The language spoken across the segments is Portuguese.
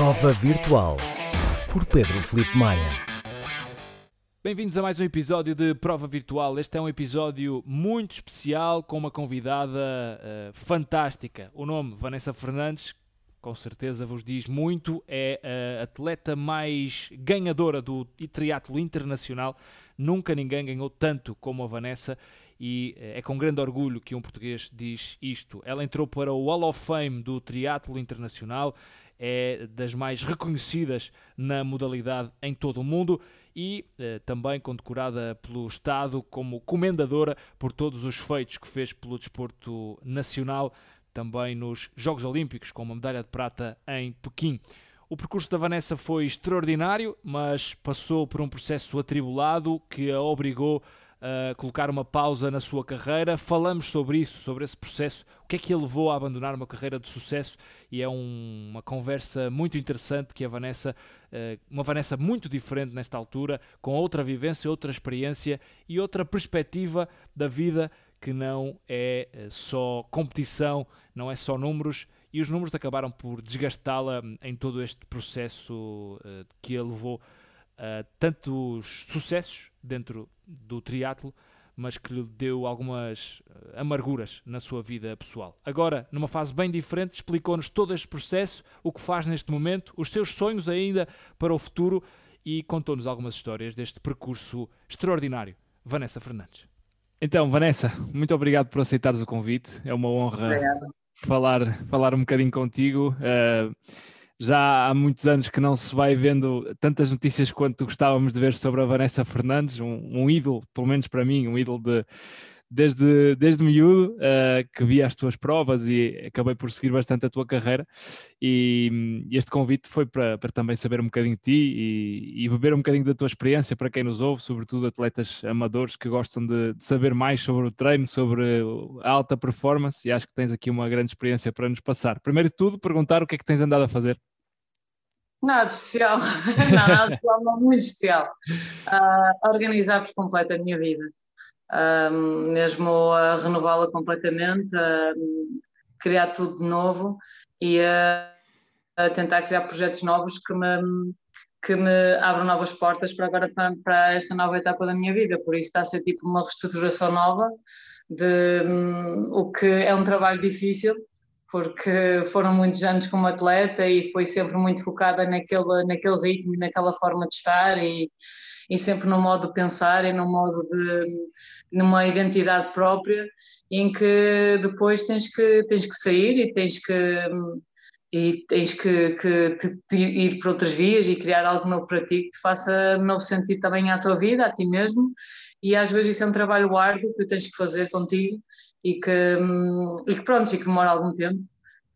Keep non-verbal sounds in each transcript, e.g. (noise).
Prova Virtual por Pedro Felipe Maia. Bem-vindos a mais um episódio de Prova Virtual. Este é um episódio muito especial com uma convidada uh, fantástica. O nome Vanessa Fernandes, com certeza vos diz muito, é a atleta mais ganhadora do triatlo internacional. Nunca ninguém ganhou tanto como a Vanessa e eh, é com grande orgulho que um português diz isto. Ela entrou para o Hall of Fame do triatlo internacional, é das mais reconhecidas na modalidade em todo o mundo e eh, também condecorada pelo Estado como comendadora por todos os feitos que fez pelo desporto nacional, também nos Jogos Olímpicos, com uma medalha de prata em Pequim. O percurso da Vanessa foi extraordinário, mas passou por um processo atribulado que a obrigou uh, colocar uma pausa na sua carreira. Falamos sobre isso, sobre esse processo, o que é que a levou a abandonar uma carreira de sucesso? E é um, uma conversa muito interessante que a Vanessa, uh, uma Vanessa muito diferente nesta altura, com outra vivência, outra experiência e outra perspectiva da vida que não é eh, só competição, não é só números, e os números acabaram por desgastá-la em todo este processo uh, que a levou a tantos sucessos dentro do triatlo, mas que lhe deu algumas eh, amarguras na sua vida pessoal. Agora, numa fase bem diferente, explicou-nos todo este processo, o que faz neste momento, os seus sonhos ainda para o futuro e contou-nos algumas histórias deste percurso extraordinário. Vanessa Fernandes. Então, Vanessa, muito obrigado por aceitares o convite. É uma honra falar, falar um bocadinho contigo. Uh, já há muitos anos que não se vai vendo tantas notícias quanto gostávamos de ver sobre a Vanessa Fernandes, um, um ídolo, pelo menos para mim, um ídolo de, desde, desde miúdo, uh, que vi as tuas provas e acabei por seguir bastante a tua carreira. E, e este convite foi para, para, também saber um bocadinho de ti e, e, beber um bocadinho da tua experiência para quem nos ouve, sobretudo atletas amadores que gostam de, de, saber mais sobre o treino, sobre a alta performance. E acho que tens aqui uma grande experiência para nos passar. Primeiro de tudo, perguntar o que é que tens andado a fazer. Nada especial, (laughs) nada especial, não, muito especial. Uh, organizar por completo a minha vida, uh, mesmo a renová-la completamente, a criar tudo de novo e a, a, tentar criar projetos novos que me, que me abram novas portas para agora para, para esta nova etapa da minha vida. Por isso está a ser tipo uma reestruturação nova de um, o que é um trabalho difícil porque foram muitos anos como atleta e foi sempre muito focada naquele, naquele ritmo e naquela forma de estar e, e sempre no modo de pensar e no modo de numa identidade própria em que depois tens que tens que sair e tens que e tens que, que te, te ir para outras vias e criar algo novo para ti que te faça novo sentido também à tua vida, a ti mesmo. E às vezes isso é um trabalho árduo que tens que fazer contigo e que, e que pronto, e que demora algum tempo.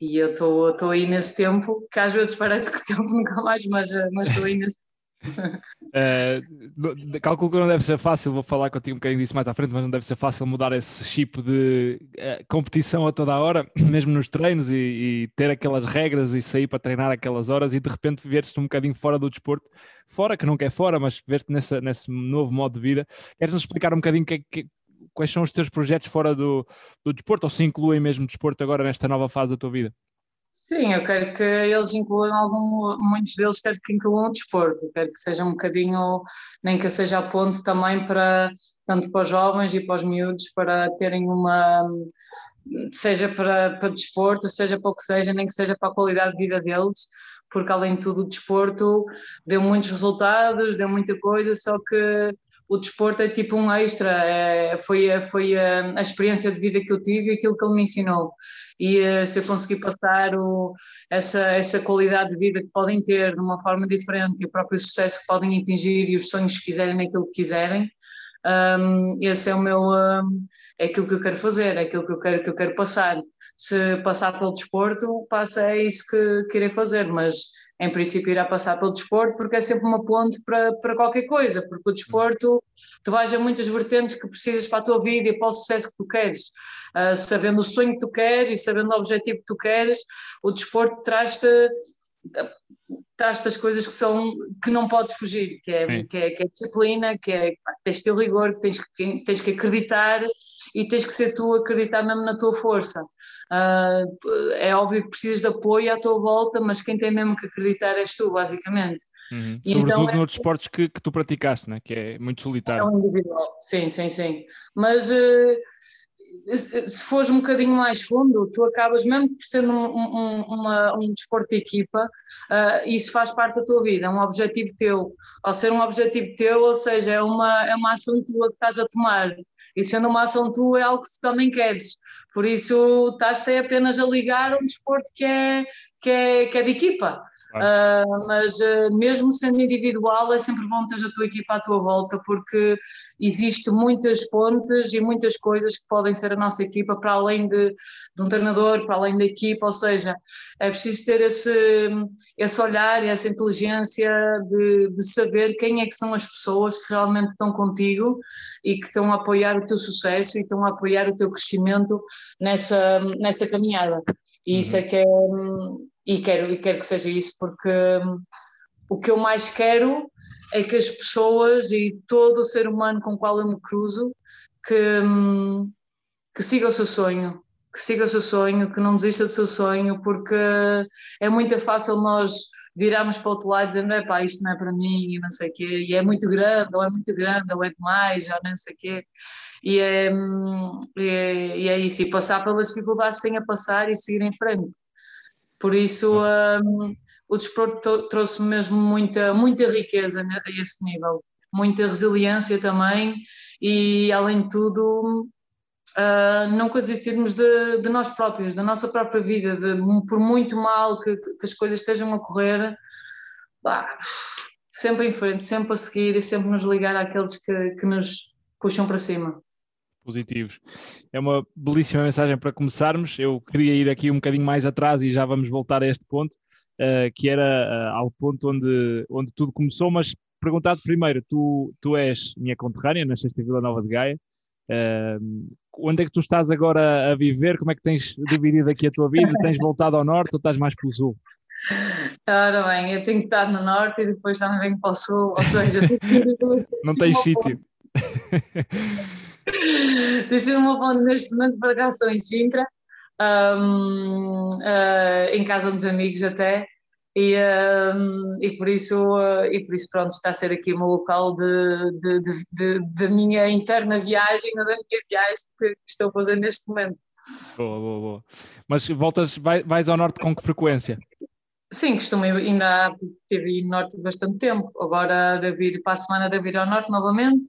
E eu estou aí nesse tempo, que às vezes parece que tempo (laughs) nunca mais, mas estou aí nesse (laughs) Uh, calculo que não deve ser fácil, vou falar contigo um bocadinho disso mais à frente, mas não deve ser fácil mudar esse chip de uh, competição a toda a hora, (laughs) mesmo nos treinos, e, e, ter aquelas regras e sair para treinar aquelas horas e de repente ver-te um bocadinho fora do desporto, fora que nunca é fora, mas ver-te nesse novo modo de vida. Queres-nos explicar um bocadinho que, que, quais são os teus projetos fora do, do desporto, ou se incluem mesmo desporto agora nesta nova fase da tua vida? Sim, eu quero que eles incluam algum, muitos deles quero que incluam o desporto, quero que seja um bocadinho, nem que seja a ponte também para, tanto para os jovens e para os miúdos, para terem uma, seja para, para desporto, seja para o que seja, nem que seja para a qualidade de vida deles, porque além de tudo o desporto deu muitos resultados, deu muita coisa, só que o desporto é tipo um extra, é, foi, foi a, a, experiência de vida que eu tive e aquilo que ele me ensinou. E uh, se eu conseguir passar o, essa, essa qualidade de vida que podem ter de uma forma diferente e o próprio sucesso que podem atingir e os sonhos que quiserem naquilo que quiserem, um, esse é o meu. Um, é aquilo que eu quero fazer, é aquilo que eu quero, que eu quero passar. Se passar pelo desporto, passa, é isso que, que irei fazer, mas em princípio irá passar pelo desporto, porque é sempre uma ponte para, para qualquer coisa, porque o desporto, tu vais a muitas vertentes que precisas para a tua vida e para o sucesso que tu queres. Uh, sabendo o sonho que tu queres e sabendo o objetivo que tu queres, o desporto traz-te traz as coisas que são que não podes fugir, que é, que é, que é disciplina, que é tens ter rigor, que tens, que tens que acreditar e tens que ser tu acreditar mesmo na tua força. Uh, é óbvio que precisas de apoio à tua volta, mas quem tem mesmo que acreditar és tu, basicamente. Uhum. Sobretudo então, é... noutros esportes que, que tu praticaste, né? que é muito solitário. É um individual, sim, sim, sim. Mas uh, se fores um bocadinho mais fundo, tu acabas, mesmo por sendo um, um, uma, um desporto de equipa, uh, isso faz parte da tua vida, é um objetivo teu. Ao ser um objetivo teu, ou seja, é uma, é uma ação tua que estás a tomar. E sendo uma ação tua, é algo que tu também queres. Por isso, estás-te apenas a ligar um desporto que é, que é, que é de equipa. Uh, mas uh, mesmo sendo individual, é sempre bom ter a tua equipa à tua volta, porque existe muitas pontes e muitas coisas que podem ser a nossa equipa para além de, de um treinador, para além da equipa, ou seja, é preciso ter esse, esse olhar e essa inteligência de, de saber quem é que são as pessoas que realmente estão contigo e que estão a apoiar o teu sucesso e estão a apoiar o teu crescimento nessa, nessa caminhada. E isso uhum. é que é e quero, e quero que seja isso, porque hum, o que eu mais quero é que as pessoas e todo o ser humano com o qual eu me cruzo que, hum, que siga o seu sonho, que siga o seu sonho, que não desista do seu sonho, porque é muito fácil nós virarmos para o outro lado dizendo, é pá, isto não é para mim, e não sei o quê, e é muito grande, ou é muito grande, ou é demais, ou não sei o quê. E é, hum, e é, e é isso, e passar pelas dificuldades que tem a passar e seguir em frente. Por isso, um, o desporto trouxe mesmo muita, muita riqueza a esse nível, muita resiliência também e, além de tudo, uh, nunca desistirmos de, de, nós próprios, da nossa própria vida, de, por muito mal que, que, as coisas estejam a correr, bah, sempre em frente, sempre a seguir e sempre nos ligar àqueles que, que nos puxam para cima positivos. É uma belíssima mensagem para começarmos. Eu queria ir aqui um bocadinho mais atrás e já vamos voltar a este ponto, uh, que era uh, ao ponto onde, onde tudo começou, mas perguntado primeiro, tu, tu és minha conterrânea, nasceste em Vila Nova de Gaia, uh, onde é que tu estás agora a viver? Como é que tens dividido aqui a tua vida? (laughs) Tens voltado ao norte ou estás mais pelo sul? Ora bem, eu tenho que estar no norte e depois também venho para o sul, ou seja, (laughs) não tens sítio. (laughs) Sido uma ponte neste momento para cá, estou em Sintra, um, uh, ah, em casa dos amigos até, e, um, e, por isso, uh, e por isso pronto, está a ser aqui o meu local de minha interna viagem, da minha viagem que estou a fazer neste momento. Boa, boa, boa. Mas voltas, vai, vais ao norte com que frequência? Sim, costumo ainda estive no norte bastante tempo, agora devo ir para a semana devo ir ao norte novamente,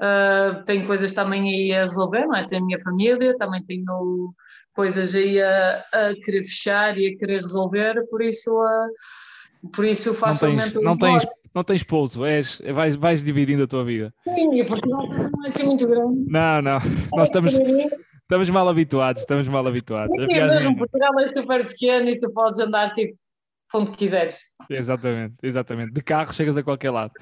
Uh, tenho coisas também aí a resolver, não é? Tenho a minha família, também tenho coisas aí a, a querer fechar e a querer resolver, por isso, uh, por isso facilmente. Não tens, não tens, não tens pouso, és, vais, vais dividindo a tua vida. Sim, porque não é assim muito grande. Não, não, (laughs) nós estamos. Estamos mal habituados, estamos mal habituados. Sim, mesmo, é Portugal é super pequeno e tu podes andar tipo onde quiseres. Exatamente, exatamente. De carro chegas a qualquer lado.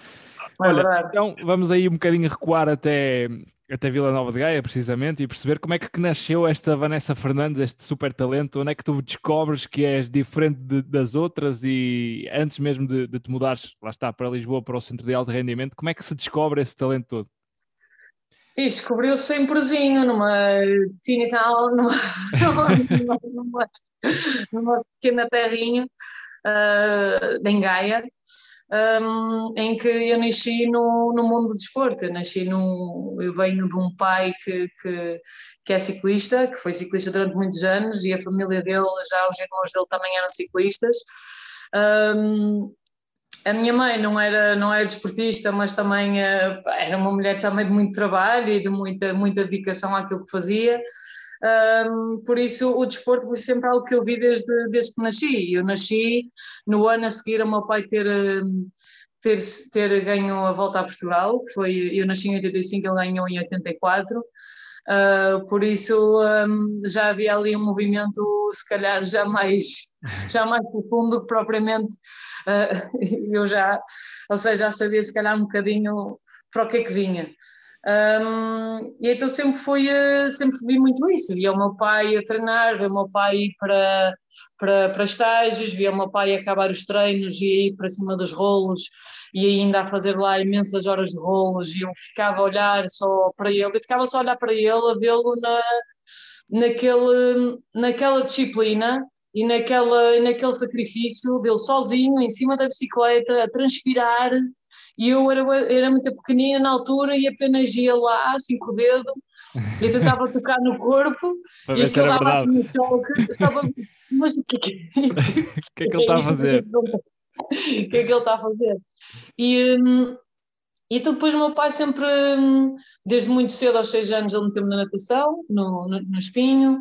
É Olha, então vamos aí um bocadinho recuar até, até Vila Nova de Gaia, precisamente, e perceber como é que nasceu esta Vanessa Fernandes, este super talento, onde é que tu descobres que és diferente de, das outras? E antes mesmo de, de te mudares, lá está, para Lisboa, para o Centro de Alto Rendimento, como é que se descobre esse talento todo? E descobriu-se em Prozinho, numa town, (laughs) numa, numa, numa, numa pequena terrinha uh, em Gaia, um, em que eu nasci no, no mundo do desporto. Eu nasci num, eu venho de um pai que, que, que, é ciclista, que foi ciclista durante muitos anos e a família dele, já os irmãos dele também eram ciclistas. Um, a minha mãe não era não era desportista, mas também uh, era uma mulher também de muito trabalho e de muita muita dedicação àquilo que fazia. Um, por isso o desporto foi sempre algo que eu vi desde, desde que nasci. Eu nasci no ano a seguir ao meu pai ter, ter, ter ganho a volta a Portugal, que foi, eu nasci em 85, ele ganhou em 84. Uh, ah, por isso um, já havia ali um movimento, se calhar, já mais, (laughs) já mais profundo que propriamente uh, (laughs) eu já, ou seja, já sabia se calhar um bocadinho para o que é que vinha. Um, e então sempre fui, sempre vi muito isso, via o meu pai a treinar, via o meu pai ir para, para, para estágios, via o meu pai acabar os treinos e ir para cima dos rolos e ainda a fazer lá imensas horas de rolos e eu ficava a olhar só para ele, eu ficava só a olhar para ele, a vê-lo na, naquela disciplina e naquela, naquele sacrifício dele sozinho, em cima da bicicleta, a transpirar. E eu era, era muito pequenina na altura e apenas ia lá, assim com o dedo, e tentava tocar no corpo (laughs) Para e ver se era verdade. assim um choque. Estava, (laughs) mas o que é que, O que é que ele está a fazer? (laughs) O que é que ele está a fazer? E, hum, e então depois o meu pai sempre, hum, desde muito cedo, aos seis anos, ele meteu-me na natação, no, no, no espinho,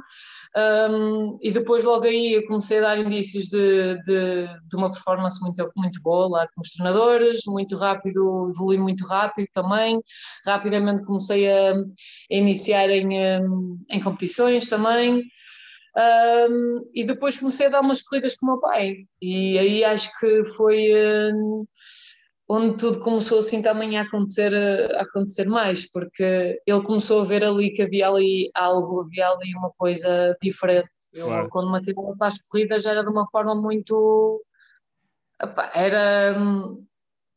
hum, e depois logo aí comecei a dar indícios de, de, de uma performance muito, muito boa lá com os treinadores, muito rápido, evolui muito rápido também, rapidamente comecei a, a iniciar em, em competições também, um, e depois comecei a dar umas corridas com o meu pai. E aí acho que foi um, onde tudo começou assim também a acontecer, a acontecer mais, porque ele começou a ver ali que havia ali algo, havia ali uma coisa diferente. Eu, Claro. quando me atirava para as corridas, já era de uma forma muito. epá, era,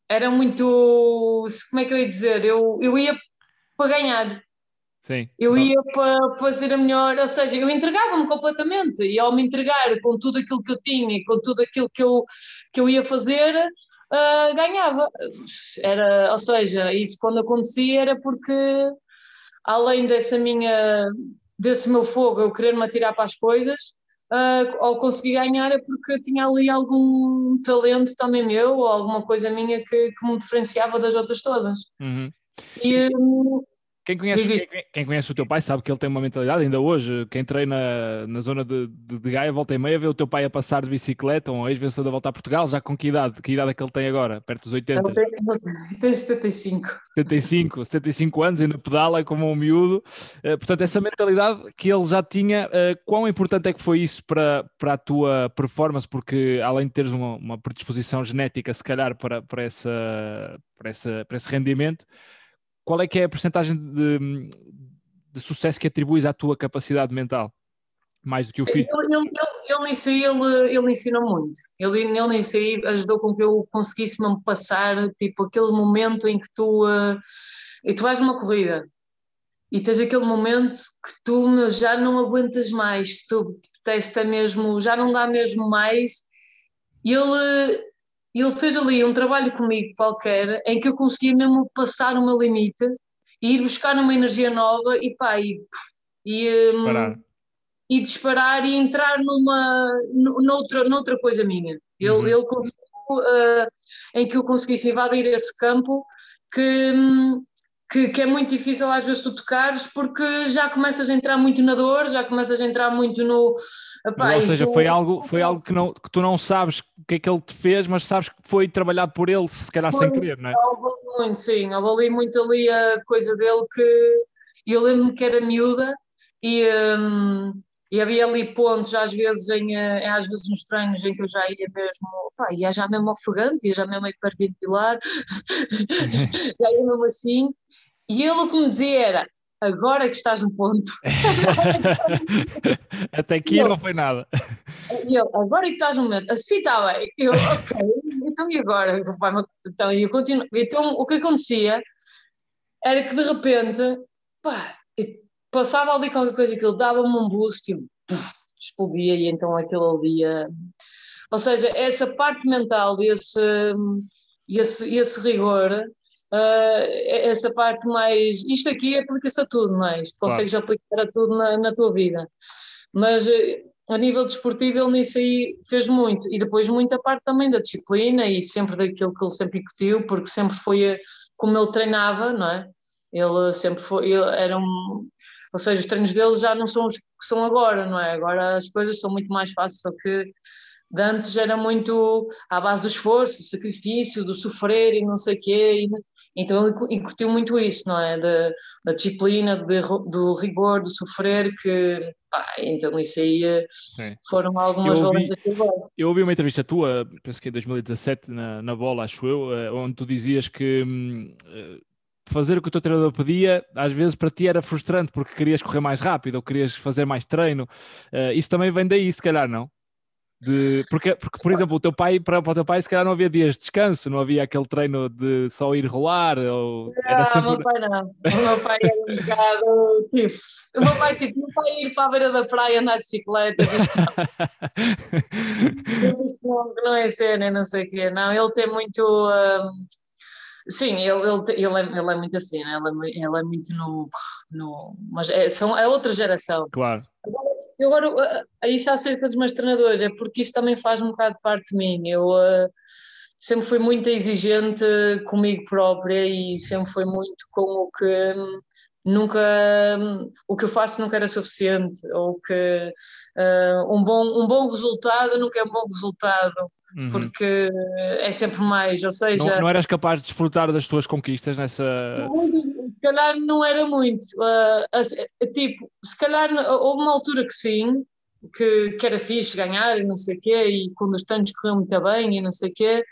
era muito. Como é que eu ia dizer? Eu, eu ia para ganhar. Sim. Eu ia para, para ser a melhor, ou seja, eu entregava-me completamente e ao me entregar com tudo aquilo que eu tinha e com tudo aquilo que eu, que eu ia fazer, ah, ganhava. Era, ou seja, isso quando acontecia era porque, além dessa minha, desse meu fogo, eu querer-me atirar para as coisas, ah, ao conseguir ganhar é porque tinha ali algum talento também meu ou alguma coisa minha que, que me diferenciava das outras todas. Uhum. E, hum, Quem conhece, quem, quem conhece o teu pai sabe que ele tem uma mentalidade, ainda hoje, quem treina na zona de, de, de Gaia, volta e meia, vê o teu pai a passar de bicicleta, um ex-vencedor da volta a Portugal, já com que idade? Que idade é que ele tem agora? Perto dos 80? ele tem, tem 75. 75, 75 anos, ainda pedala como um miúdo. Eh, portanto, essa mentalidade que ele já tinha, eh, quão importante é que foi isso para, para a tua performance? Porque além de teres uma, uma predisposição genética, se calhar, para, para, essa, para, essa, para esse rendimento, qual é que é a porcentagem de, de sucesso que atribuis à tua capacidade mental? Mais do que o Ele, físico? ele, ele, ele nisso aí, ele, ele ensinou muito. Ele, ele nisso aí ajudou com que eu conseguisse mesmo passar, tipo, aquele momento em que tu, eh, e tu vais numa corrida e tens aquele momento que tu meu, já não aguentas mais, tu testa mesmo, já não dá mesmo mais. E ele, ele fez ali um trabalho comigo qualquer em que eu conseguia mesmo passar o meu limite e ir buscar uma energia nova e pá, e, e, hum, Parar. e disparar e entrar numa nu- noutra, noutra coisa minha. Ele, Uhum. ele conseguiu, eh, em que eu conseguisse invadir esse campo que, hum, que, que é muito difícil às vezes tu tocares porque já começas a entrar muito na dor, já começas a entrar muito no. Epá, Ou seja, tu- foi algo, foi algo que, não, que tu não sabes o que é que ele te fez, mas sabes que foi trabalhado por ele, se calhar sem Foi. querer, não é? Muito, sim, houve ali muito ali a coisa dele que eu lembro-me que era miúda e, hum, e havia ali pontos às vezes em, eh, às vezes nos treinos em que eu já ia mesmo, pá, ia já mesmo ofegante, ia já mesmo hiperventilar, (laughs) (laughs) já ia mesmo assim, e ele o que me dizia era, agora que estás no ponto, (laughs) Até aqui não foi nada. E eu, agora é que estás no momento, assim está bem. Eu, ok, então e agora? Então, e eu continuo. Então, o que acontecia era que de repente, pá, e passava ali qualquer coisa que ele dava-me um boost e eu, explodia, e então aquele ali. eh, Ou seja, essa parte mental, esse, esse, esse rigor, eh, essa parte mais. Isto aqui aplica-se a tudo, não é? Isto Claro. consegues aplicar a tudo na, na tua vida. Mas eh, a nível desportivo ele nisso aí fez muito e depois muita parte também da disciplina e sempre daquilo que ele sempre incutiu porque sempre foi eh, como ele treinava, não é? Ele sempre foi, ele era um, ou seja, os treinos dele já não são os que são agora, não é? Agora as coisas são muito mais fáceis, só que de antes era muito à base do esforço, do sacrifício, do sofrer e não sei o quê, e, então ele incu- incutiu muito isso, não é? Da, da disciplina, de do rigor, do sofrer, que pá, então isso aí eh, Sim. foram algumas Eu ouvi- eu ouvi uma entrevista tua, penso que em 2017, na, na bola, acho eu, eh, onde tu dizias que hum, eh, fazer o que o teu treinador pedia, às vezes para ti era frustrante porque querias correr mais rápido ou querias fazer mais treino. Eh, isso também vem daí, se calhar, não? De, porque, porque, por exemplo, o teu pai, para, para o teu pai, se calhar não havia dias de descanso, não havia aquele treino de só ir rolar. Ou era sempre... o meu pai não. O meu pai era um bocado tipo. O meu pai, tipo, meu pai ir para a beira da praia andar de bicicleta. (laughs) não, não é cena, não sei o quê. Não, ele tem muito. Um, sim, ele, ele, ele, é, ele é muito assim, né? ele, é, ele é muito no. no mas é, são, é outra geração. Claro. Agora, eu agora, está acerca dos meus treinadores, é porque isso também faz um bocado parte de mim. Eu uh, sempre fui muito exigente comigo própria e sempre foi muito com o que nunca o que eu faço nunca era suficiente ou que uh, um bom um bom resultado nunca é um bom resultado uhum. porque é sempre mais ou seja não, não, eras capaz de desfrutar das tuas conquistas nessa se calhar não era muito. Uh, tipo, se calhar houve uma altura que sim, que, que era fixe ganhar e não sei o quê, e quando os treinos corriam muito bem e não sei o quê,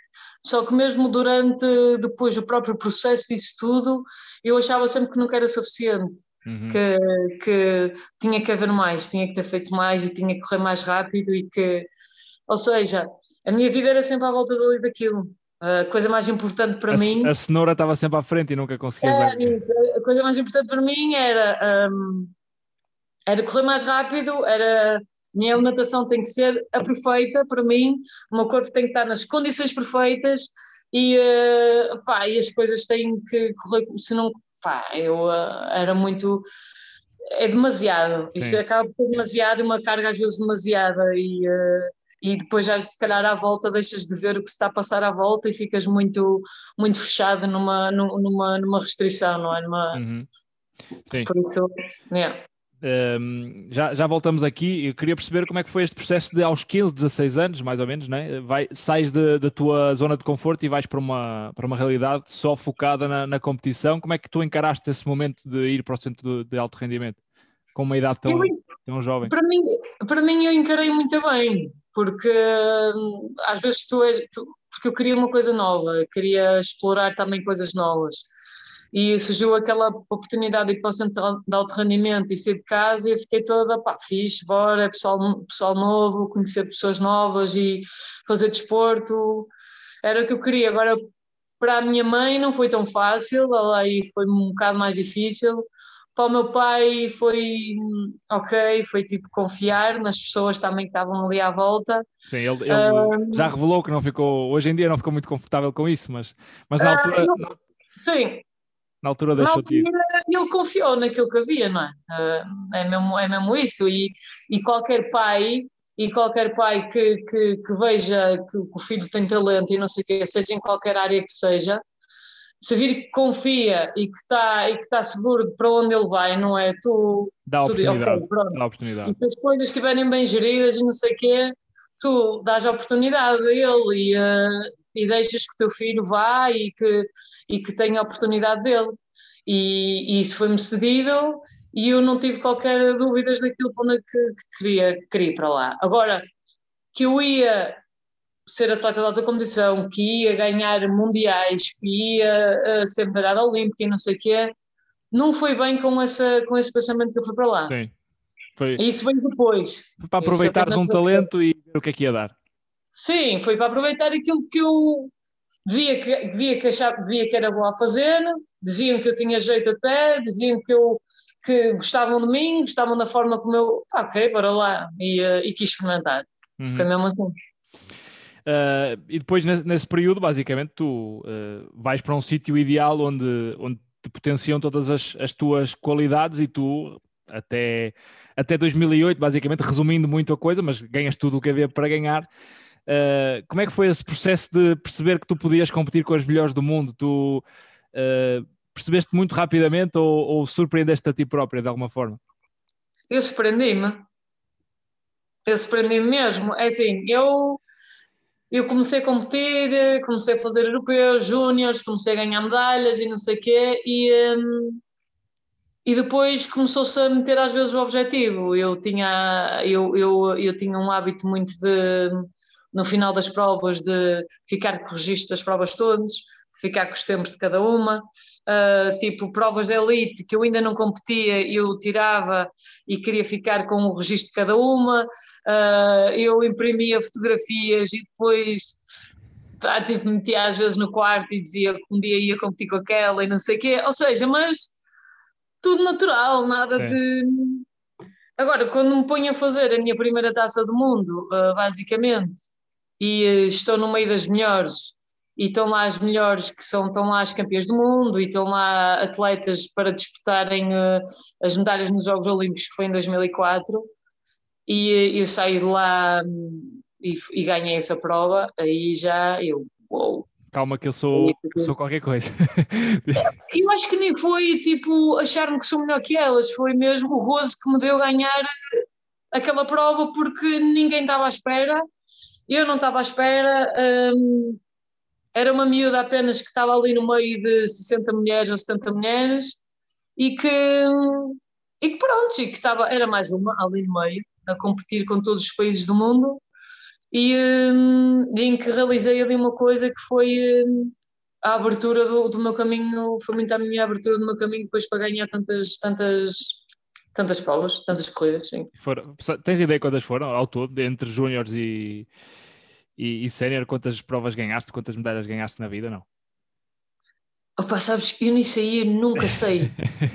só que mesmo durante depois o próprio processo disso tudo, eu achava sempre que nunca era suficiente. Uhum. Que, que tinha que haver mais, tinha que ter feito mais e tinha que correr mais rápido e que, ou seja, a minha vida era sempre à volta dali daquilo. A coisa mais importante para a, mim. A cenoura estava sempre à frente e nunca conseguias. É, a coisa mais importante para mim era, um, era correr mais rápido, era. Minha alimentação tem que ser a perfeita para mim, o meu corpo tem que estar nas condições perfeitas e, uh, pá, e as coisas têm que correr. Se não. Pá, eu uh, era muito. É demasiado. Sim. Isso acaba por ser demasiado, uma carga às vezes demasiada e. Uh, e depois já se calhar à volta deixas de ver o que se está a passar à volta e ficas muito, muito fechado numa, numa, numa restrição, não é? Numa... Uhum. Sim. Por isso, yeah. Um, já, já voltamos aqui. Eu queria perceber como é que foi este processo de aos 15, 16 anos, mais ou menos, né? Vai, sais da tua zona de conforto e vais para uma, para uma realidade só focada na, na competição. Como é que tu encaraste esse momento de ir para o centro de, de alto rendimento com uma idade tão, eu, tão jovem? Para mim, para mim, eu encarei muito bem porque hum, às vezes tu és. Tu, porque eu queria uma coisa nova, queria explorar também coisas novas. E surgiu aquela oportunidade de ir para o centro de alto rendimento e sair de casa e eu fiquei toda, pá, fixe, bora, pessoal, pessoal novo, conhecer pessoas novas e fazer desporto. Era o que eu queria. Agora, para a minha mãe não foi tão fácil, ela aí foi um bocado mais difícil, para o meu pai foi ok, foi tipo confiar nas pessoas também que estavam ali à volta. Sim, ele, ele um, já revelou que não ficou, hoje em dia não ficou muito confortável com isso, mas, mas na altura. Uh, eu, sim. Na altura deixou-te Ele confiou naquilo que havia, não é? Uh, é, mesmo, é mesmo isso. E, e qualquer pai e qualquer pai que, que, que veja que, que, o filho tem talento e não sei o quê, seja em qualquer área que seja, se vir que confia e que está e que está seguro de para onde ele vai, não é? Tu dá tu, oportunidade, okay, dá oportunidade. E se as coisas estiverem bem geridas e não sei o quê, tu dás a oportunidade a ele e, uh, e deixas que o teu filho vá e que, e que tenha a oportunidade dele. E, e isso foi-me cedido e eu não tive qualquer dúvidas daquilo para onde é que, que queria, queria ir para lá. Agora, que eu ia ser atleta de alta competição, que ia ganhar mundiais, que ia uh, ser medalhada olímpica e não sei o quê, não foi bem com, essa, com esse pensamento que eu fui para lá. Sim. Foi... Isso vem depois. Foi para aproveitares um talento e ver o que é que ia dar. Sim, foi para aproveitar aquilo que eu via que, via que, achava, via que era bom a fazer, diziam que eu tinha jeito até, diziam que eu que gostavam de mim, gostavam da forma como eu, ah, ok, bora lá, e, uh, e quis experimentar. Uhum. Foi mesmo assim. Uh, e depois, nesse, nesse, período, basicamente, tu uh, vais para um sítio ideal onde, onde te potenciam todas as, as tuas qualidades e tu, até, até 2008, basicamente, resumindo muito a coisa, mas ganhas tudo o que havia para ganhar. Uh, como é que foi esse processo de perceber que tu podias competir com as melhores do mundo? Tu percebeste muito rapidamente ou, ou surpreendeste a ti própria de alguma forma? Eu surpreendi-me. Eu surpreendi-me mesmo. É assim, eu eu comecei a competir, comecei a fazer europeus, júniores, comecei a ganhar medalhas e não sei o quê, e, um, e depois começou-se a meter às vezes o objetivo. Eu tinha, eu, eu, eu tinha um hábito muito de, no final das provas, de ficar com o registro das provas todas, ficar com os tempos de cada uma. Uh, tipo provas de elite que eu ainda não competia, eu tirava e queria ficar com o registro de cada uma. Uh, eu imprimia fotografias e depois tá, tipo, metia às vezes no quarto e dizia que um dia ia competir com aquela e não sei o quê. Ou seja, mas tudo natural, nada é. de. Agora, quando me ponho a fazer a minha primeira taça do mundo, uh, basicamente, e estou no meio das melhores e estão lá as melhores que são, estão lá as campeãs do mundo e estão lá atletas para disputarem uh, as medalhas nos Jogos Olímpicos que foi em 2004 e uh, eu saí de lá um, e, e, ganhei essa prova, aí já eu. Calma que eu sou, sou qualquer coisa. (laughs) eu acho que nem foi tipo achar-me que sou melhor que elas, foi mesmo o gozo que me deu ganhar aquela prova porque ninguém estava à espera, eu não estava à espera, um, era uma miúda apenas que estava ali no meio de 60 mulheres ou 70 mulheres e que, e que pronto, e que estava, era mais uma ali no meio, a competir com todos os países do mundo e um, em que realizei ali uma coisa que foi um, a abertura do, do meu caminho, foi muito a minha abertura do meu caminho depois para ganhar tantas, tantas, tantas provas, tantas corridas. Sim. Tens ideia quantas foram ao todo, entre júniores e e, e sénior, quantas provas ganhaste, quantas medalhas ganhaste na vida, não? Opa, sabes, eu nisso aí nunca sei.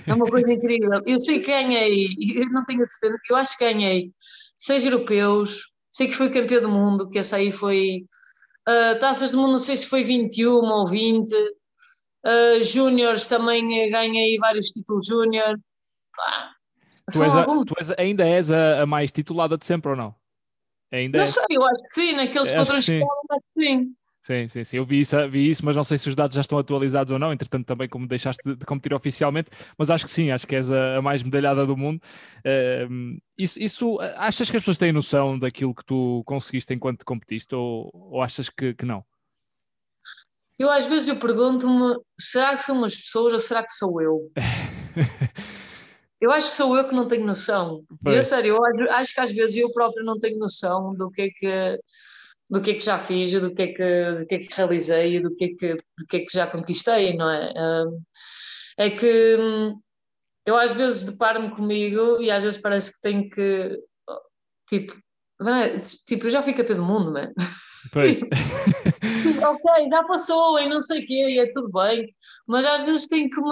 É uma coisa incrível. Eu sei que ganhei, eu não tenho certeza, eu acho que ganhei seis europeus, sei que fui campeão do mundo, que essa aí foi. Uh, taças do mundo, não sei se foi 21 ou 20. Uh, júniores também ganhei vários títulos júnior. Ah, tu, és a, tu és, ainda és a, a mais titulada de sempre ou não? Ainda não é... sei, eu acho que sim, naqueles padrões que acho que sim. Sim, sim, sim. Eu vi isso, vi isso, mas não sei se os dados já estão atualizados ou não. Entretanto, também como deixaste de, de competir oficialmente, mas acho que sim, acho que és a, a mais medalhada do mundo. Uh, isso, isso, achas que as pessoas têm noção daquilo que tu conseguiste enquanto competiste ou, ou achas que, que não? Eu às vezes eu pergunto-me, será que são as pessoas ou será que sou eu? (laughs) Eu acho que sou eu que não tenho noção. Eu, sério, eu acho que às vezes eu próprio não tenho noção do que é que, do que, é que já fiz, do que é que, do que, é que realizei, do que é que, do que é que já conquistei, não é? É que hum, eu às vezes deparo-me comigo e às vezes parece que tenho que, tipo, é? tipo, eu já fico a todo mundo, não é? Pois. (laughs) ok, já passou e não sei o quê, e é tudo bem, mas às vezes tem que me.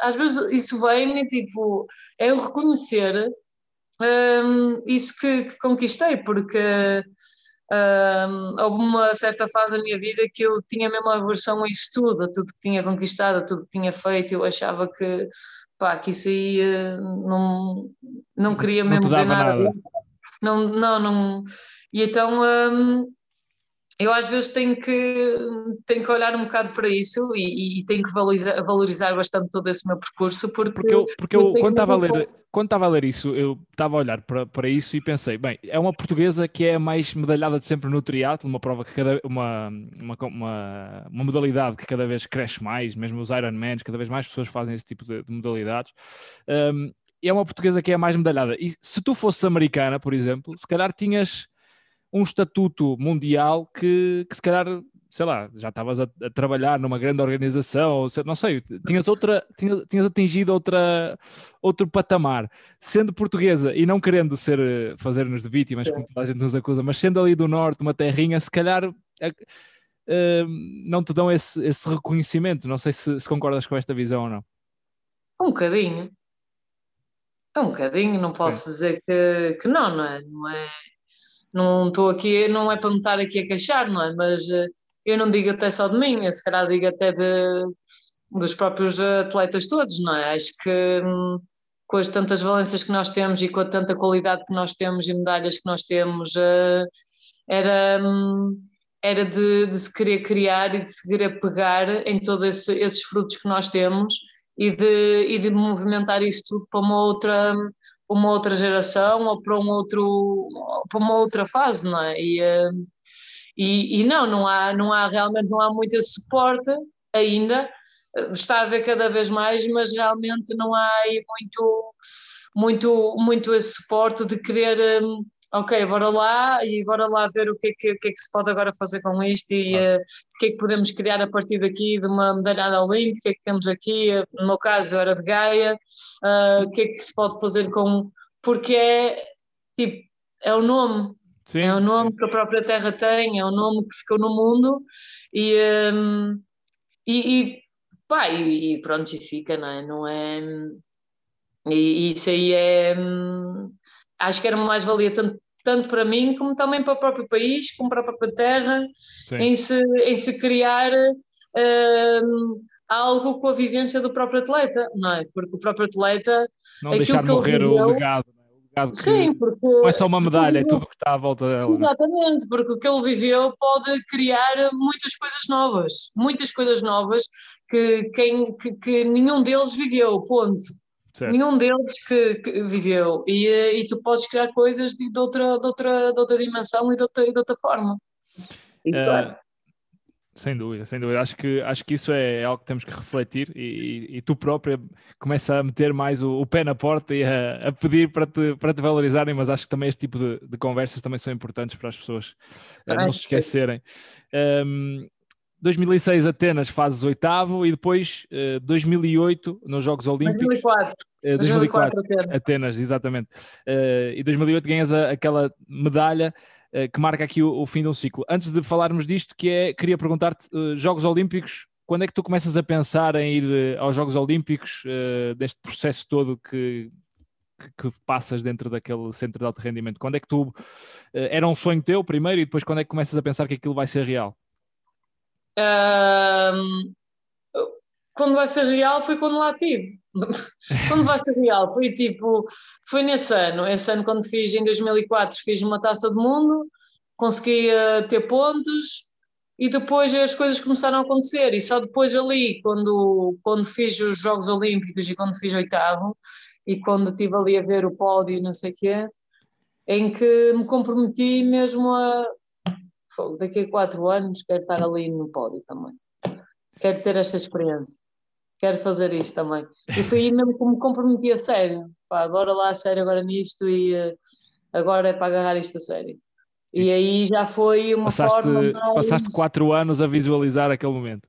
Às vezes isso vem-me, tipo, é eu reconhecer um, isso que, que, conquistei, porque um, houve uma certa fase da minha vida que eu tinha mesmo aversão a isso tudo, a tudo que tinha conquistado, a tudo que tinha feito, eu achava que. Pá, que isso aí eh, não, não queria mesmo não ver nada. nada. Não, não, não. E então um, eu às vezes tenho que, tenho que olhar um bocado para isso e, e tenho que valorizar, valorizar bastante todo esse meu percurso porque, porque eu, porque eu, eu quando estava a ler quando estava a ler isso eu estava a olhar para, para isso e pensei bem é uma portuguesa que é a mais medalhada de sempre no triatlo uma prova que cada uma, uma, uma, uma modalidade que cada vez cresce mais mesmo os Ironmans cada vez mais pessoas fazem esse tipo de, de modalidades. Um, é uma portuguesa que é a mais medalhada. E se tu fosses americana por exemplo se calhar tinhas um estatuto mundial que, que se calhar, sei lá, já estavas a, a, trabalhar numa grande organização, não sei, tinhas, outra, tinhas, tinhas atingido outra, outro patamar. Sendo portuguesa e não querendo ser, fazer-nos de vítimas, como toda a gente nos acusa, mas sendo ali do norte, uma terrinha, se calhar. Uh, não te dão esse, esse reconhecimento. Não sei se, se, concordas com esta visão ou não. Um bocadinho. Um bocadinho, não posso é. dizer que, que não, não é? Não é não estou aqui, não é para me estar aqui a queixar, não é? Mas uh, eu não digo até só de mim, se calhar digo até de, dos próprios atletas todos, não é? Acho que um, com as tantas valências que nós temos e com a tanta qualidade que nós temos e medalhas que nós temos, uh, era, um, era de, de, se querer criar e de se querer pegar em todos esse, esses frutos que nós temos e de, e de movimentar isso tudo para uma outra uma outra geração ou para um outro para uma outra fase, não é? E, eh, e, e, não, não há, não há realmente não há muito esse suporte ainda, está a haver cada vez mais, mas realmente não há aí muito, muito, muito esse suporte de querer, eh, ok, bora lá e bora lá ver o que é que, o que, é que se pode agora fazer com isto e uh, o que é que podemos criar a partir daqui de uma medalhada olímpica, o que é que temos aqui, no meu caso era de Gaia, uh, o que é que se pode fazer com, porque é, tipo, é o nome, sim, é o nome sim. que a própria Terra tem, é o nome que ficou no mundo e, um, e, e, pá, e, e pronto, e fica, não é? Não é e, isso aí é. Hum, acho que era uma mais-valia tanto, tanto para mim como também para o próprio país, como para a própria terra, em se, em se criar um, algo com a vivência do próprio atleta, não é? Porque o próprio atleta. Não deixar morrer viveu, o legado. É? O legado Sim, porque. Não é só uma medalha, é tudo que está à volta dela. É? Exatamente, porque o que ele viveu pode criar muitas coisas novas, muitas coisas novas que, quem, que, que nenhum deles viveu, ponto. Certo. Nenhum deles que, que viveu. E, eh, e, tu podes criar coisas de, de, outra, de, outra, de outra dimensão e de outra, de outra forma. Uh, sem dúvida, sem dúvida. Acho que, acho que isso é algo que temos que refletir e, e, e tu própria começa a meter mais o, o pé na porta e a, a, pedir para te, para te valorizarem, mas acho que também este tipo de, de conversas também são importantes para as pessoas uh, não se esquecerem. Um, 2006 Atenas fazes oitavo e depois uh, 2008 nos Jogos Olímpicos. 2004. Uh, 2004, 2004 Atenas. exatamente. Uh, e 2008 ganhas aquela medalha uh, que marca aqui o, fim de um ciclo. Antes de falarmos disto, que é, queria perguntar-te, Jogos Olímpicos, quando é que tu começas a pensar em ir aos Jogos Olímpicos, deste processo todo que, que, que, passas dentro daquele centro de alto rendimento? Quando é que tu, era um sonho teu primeiro e depois quando é que começas a pensar que aquilo vai ser real? Quando vai ser real foi quando lá tive. (laughs) quando vai ser real foi tipo, foi nesse ano. Esse ano quando fiz, em 2004, fiz uma taça do mundo, consegui uh, ter pontos e depois as coisas começaram a acontecer. E só depois ali, quando, quando fiz os Jogos Olímpicos e quando fiz oitavo e quando estive ali a ver o pódio e não sei o quê, em que me comprometi mesmo a daqui a quatro anos quero estar ali no pódio também. Quero ter esta experiência. Quero fazer isto também. E foi aí mesmo que me comprometi a sério. Pá, agora lá a sério agora nisto e uh, agora é para agarrar isto a sério. E aí já foi uma passaste, forma mais... Passaste quatro anos a visualizar aquele momento.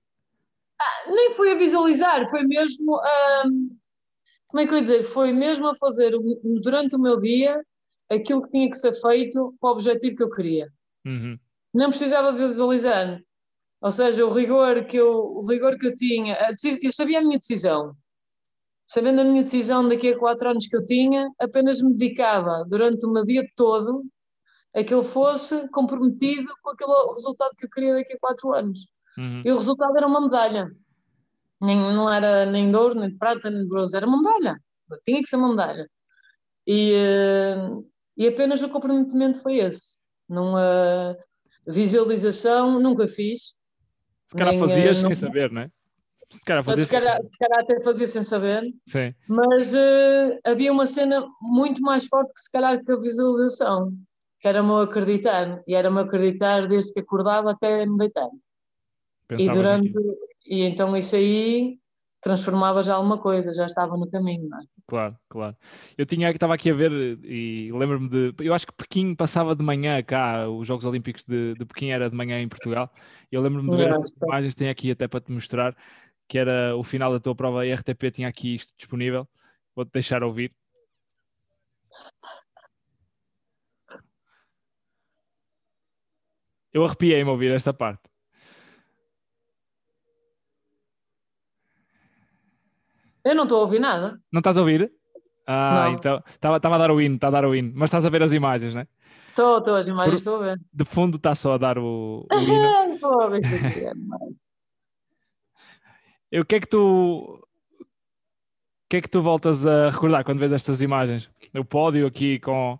Ah, nem foi a visualizar, foi mesmo como é que eu ia dizer? Foi mesmo a fazer durante o meu dia aquilo que tinha que ser feito para o objetivo que eu queria. Uhum não precisava visualizar. Ou seja, o rigor que eu, o rigor que eu tinha, eu sabia a minha decisão. Sabendo a minha decisão daqui a quatro anos que eu tinha, apenas me dedicava durante o meu dia todo a que ele fosse comprometido com aquele resultado que eu queria daqui a quatro anos. Uhum. E o resultado era uma medalha. Nem, não era nem de ouro, nem de prata, nem de bronze, era uma medalha. Tinha que ser uma medalha. E, uh, e apenas o comprometimento foi esse. Não, uh, Visualização nunca fiz. Se calhar nem, fazias não... sem saber, não é? Se calhar, fazias se, calhar, se calhar até fazia sem saber. Sim. Mas uh, havia uma cena muito mais forte que se calhar que a visualização, que era o meu acreditar. E era o meu acreditar desde que acordava até me deitar. e durante. E então isso aí transformava já alguma coisa, já estava no caminho, não é? Claro, claro. Eu tinha, estava aqui a ver e lembro-me de. Eu acho que Pequim passava de manhã cá, os Jogos Olímpicos de, de Pequim era de manhã em Portugal. Eu lembro-me de ver essas imagens, tenho aqui até para te mostrar, que era o final da tua prova e RTP tinha aqui isto disponível. Vou-te deixar ouvir. Eu arrepiei-me a ouvir esta parte. Eu não estou a ouvir nada. Não estás a ouvir? Ah, não. então estava a dar o hino, está a dar o hino, mas estás a ver as imagens, não é? Estou, estou, as imagens estou a ver. De fundo está só a dar o, o (laughs) hino. Estou a ver o que é que tu. O que é que tu voltas a recordar quando vês estas imagens? O pódio aqui com.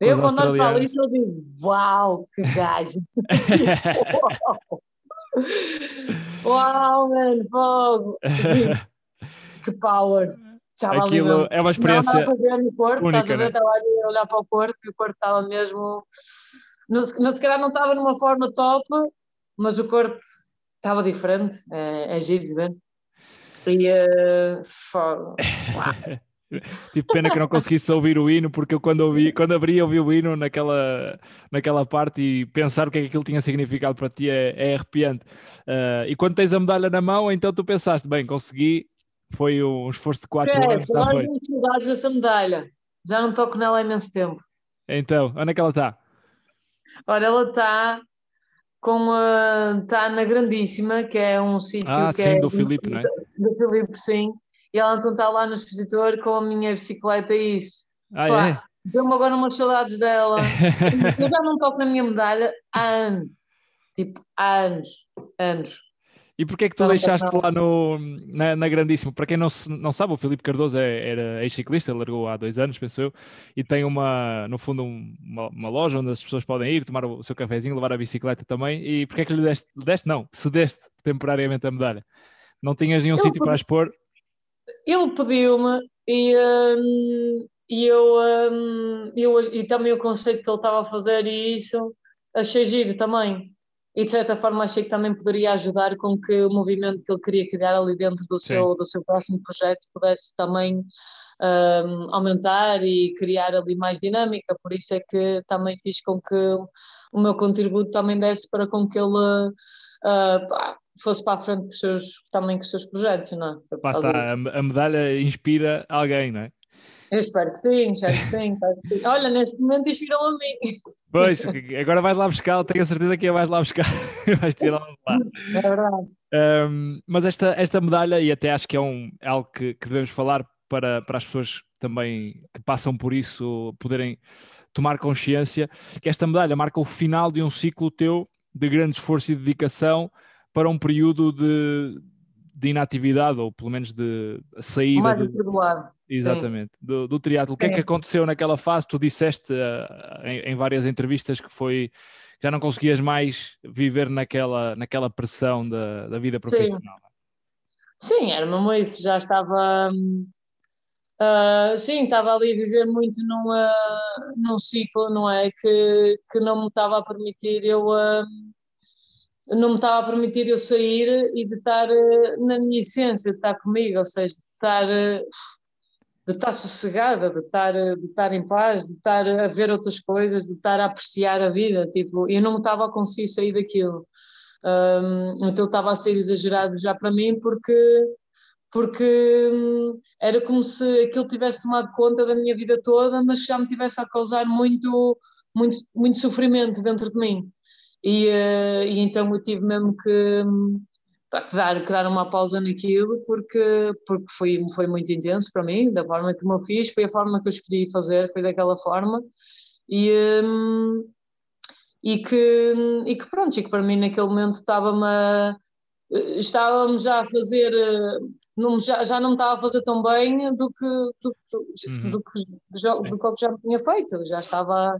eu quando olho para isso eu digo, uau, que gajo! (laughs) (laughs) (laughs) Uau, mano, fogo! (laughs) que power! Estava Aquilo é uma experiência no corpo, única, estás a ver? Né? Estava ali a olhar para o corpo e o corpo estava mesmo... Não, se calhar não estava numa forma top, mas o corpo estava diferente. É, é giro de ver. E uh, fogo! (laughs) Tive pena que não conseguisse ouvir o hino, porque eu quando, ouvi, (laughs) quando abri ouvi o hino naquela, naquela parte e pensar o que é que aquilo tinha significado para ti é, é arrepiante. Uh, e quando tens a medalha na mão, então tu pensaste, bem, consegui, foi um esforço de 4 é, anos, já foi. saudades dessa medalha, já não toco nela há imenso tempo. Então, onde é que ela está? Olha, ela está com a, está na Grandíssima, que é um sítio ah, que sim, é do Filipe, não é? Do Filipe, sim. E ela então está lá no expositor com a minha bicicleta e isso. Ah, Pá, é? Deu-me agora umas saudades dela. (laughs) eu já não toco na minha medalha há anos. Tipo, há anos. Anos. E porquê é que tu deixaste lá no, na, na Grandíssima? Para quem não, não sabe, o Filipe Cardoso é, era ex-ciclista, largou há dois anos, penso eu, e tem uma, no fundo, um, uma, uma, loja onde as pessoas podem ir, tomar o seu cafezinho, levar a bicicleta também. E porquê é que lhe deste, deste não, cedeste temporariamente a medalha? Não tinhas nenhum sítio para expor? Ele pediu-me e, um, e eu, um, eu, e também o conceito que ele estava a fazer e isso, achei giro também. E de certa forma achei que também poderia ajudar com que o movimento que ele queria criar ali dentro do, seu, do seu próximo projeto pudesse também um, aumentar e criar ali mais dinâmica, por isso é que também fiz com que o meu contributo também desse para com que ele uh, pá, fosse para a frente com os seus, também com os seus projetos, não é? Lá está, a, a medalha inspira alguém, não é? Eu espero que sim, espero que sim, (laughs) espero que sim. Olha, neste momento inspiram a mim. Pois, agora vais lá buscar, tenho a certeza que a vais lá buscar, (laughs) vais tirar lá. É verdade. Um, mas esta, esta medalha, e até acho que é, um, é algo que, que devemos falar para, para as pessoas também que passam por isso poderem tomar consciência, que esta medalha marca o final de um ciclo teu de grande esforço e dedicação para um período de, de inatividade, ou pelo menos de saída. Mais de, Exatamente, do, do triatlo. O que é. é que aconteceu naquela fase? Tu disseste uh, em, em, várias entrevistas que foi já não conseguias mais viver naquela, naquela pressão da, da vida profissional. Sim, sim era mesmo isso. Já estava. Uh, sim, estava ali a viver muito num, uh, num ciclo, não é? Que, que não me estava a permitir eu. Uh, não me estava a permitir eu sair e de estar na minha essência, de estar comigo, ou seja, de estar de estar sossegada, de estar, de estar em paz, de estar a ver outras coisas, de estar a apreciar a vida. Tipo, eu não estava a conseguir sair daquilo. Um, então estava a ser exagerado já para mim porque porque hum, era como se aquilo tivesse tomado conta da minha vida toda, mas já me tivesse a causar muito muito muito sofrimento dentro de mim. E, uh, e então eu tive mesmo que que dar, que dar uma pausa naquilo porque, porque foi, foi muito intenso para mim, da forma que eu fiz, foi a forma que eu escolhi fazer, foi daquela forma e, um, e, que, e que pronto, e que para mim naquele momento estava-me estávamos já a fazer não, já, já não me estava a fazer tão bem do que do, do, uhum. do, que, do, do que já tinha feito, já estava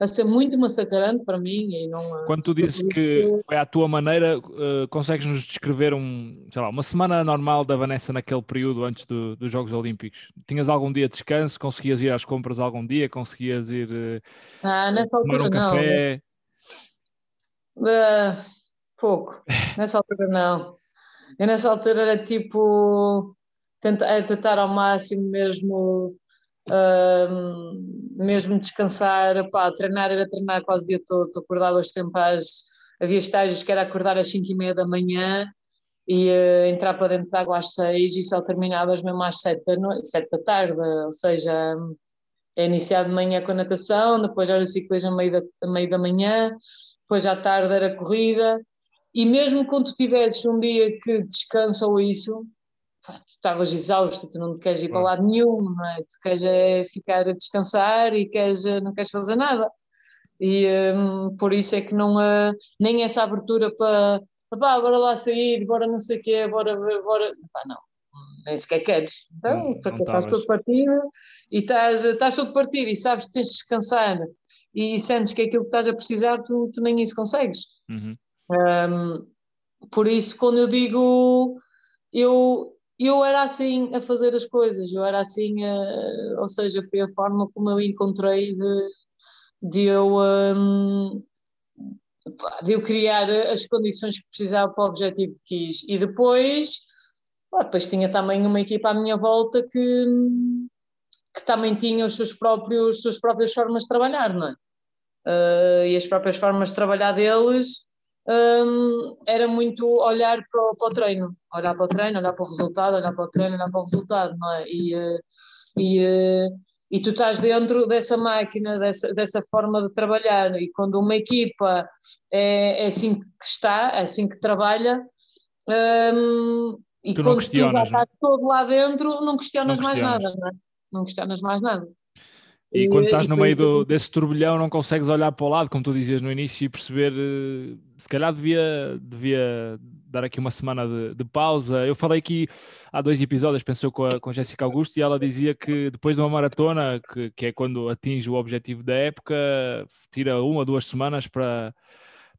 a ser muito massacrante para mim. E não, Quando tu dizes que foi à tua maneira, uh, consegues-nos descrever um, sei lá, uma semana normal da Vanessa naquele período antes do, dos Jogos Olímpicos? Tinhas algum dia de descanso? Conseguias ir às compras algum dia? Conseguias ir uh, ah, nessa tomar um café? Não. Uh, pouco. (laughs) Nessa altura não. Eu nessa altura era tipo tentar, tentar ao máximo mesmo Mesmo descansar, pá, treinar era treinar quase o dia todo, às sempre às, havia estágios que era acordar às 5 e meia da manhã e uh, entrar para dentro de água às 6 e só terminavas mesmo às 7 da, noite, 7 da tarde, ou seja, é iniciado de manhã com a natação, depois era o ciclismo a meio da, meio da manhã, depois à tarde era corrida, e mesmo quando tivesses um dia que descansa ou isso, tu estavas exausto, tu não queres ir para lado nenhum, não é? Tu queres é ficar a descansar e queres, não queres fazer nada. E um, por isso é que não há nem essa abertura para pá, bora lá sair, bora não sei o quê, bora, bora. Pá, não, nem sequer queres. Então, não, porque estás todo partido e estás, estás todo partido e sabes que tens de descansar e sentes que aquilo que estás a precisar, tu, tu nem isso consegues. Uhum. Um, por isso, quando eu digo eu, eu era assim a fazer as coisas, eu era assim, a, ou seja, foi a forma como eu encontrei de, de eu. Um, de eu criar as condições que precisava para o objetivo que quis. E depois, pá, depois tinha também uma equipa à minha volta que, que também tinha os seus próprios, suas próprias formas de trabalhar, não é? Uh, e as próprias formas de trabalhar deles um, era muito olhar para o, para o, treino, olhar para o treino, olhar para o resultado, olhar para o treino, olhar para o resultado, não é? E, uh, e, uh, e tu estás dentro dessa máquina, dessa, dessa forma de trabalhar, e quando uma equipa é, é assim que está, é assim que trabalha, um, e tu quando não questionas, tu já estás não? todo lá dentro, não questionas, Não mais questionas. nada, não é? Não questionas mais nada. E quando estás e no meio do- desse turbilhão não consegues olhar para o lado, como tu dizias no início, e perceber, eh, se calhar devia, devia dar aqui uma semana de, de pausa. Eu falei aqui há dois episódios, pensou com a, com a Jéssica Augusto, e ela dizia que depois de uma maratona, que, que é quando atinge o objetivo da época, tira uma, duas semanas para,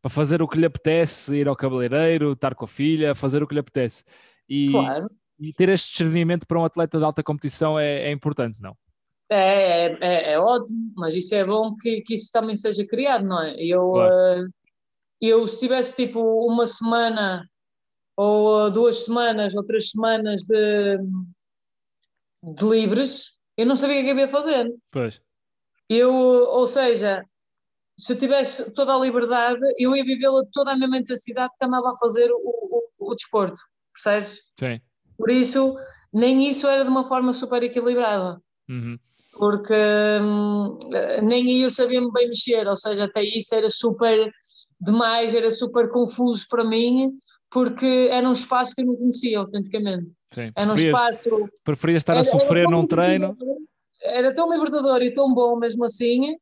para fazer o que lhe apetece, ir ao cabeleireiro, estar com a filha, fazer o que lhe apetece. E, Claro. e ter este discernimento para um atleta de alta competição é, é importante, não? É, é, é, ótimo, mas isso é bom que, que isso também seja criado, não é? Eu, Claro. eh, eu se tivesse tipo uma semana ou eh, duas semanas ou três semanas de, de livres, eu não sabia o que havia fazer. Pois. Eu, ou seja, se eu tivesse toda a liberdade, eu ia vivê-la toda a mesma intensidade que andava a fazer o, o, o desporto, percebes? Sim. Por isso, nem isso era de uma forma super equilibrada Uhum. Porque hum, nem aí eu sabia-me bem mexer, ou seja, até isso era super demais, era super confuso para mim, porque era um espaço que eu não conhecia autenticamente. Sim. Era um espaço. preferias estar a era- sofrer num treino. Era tão libertador e tão bom mesmo assim,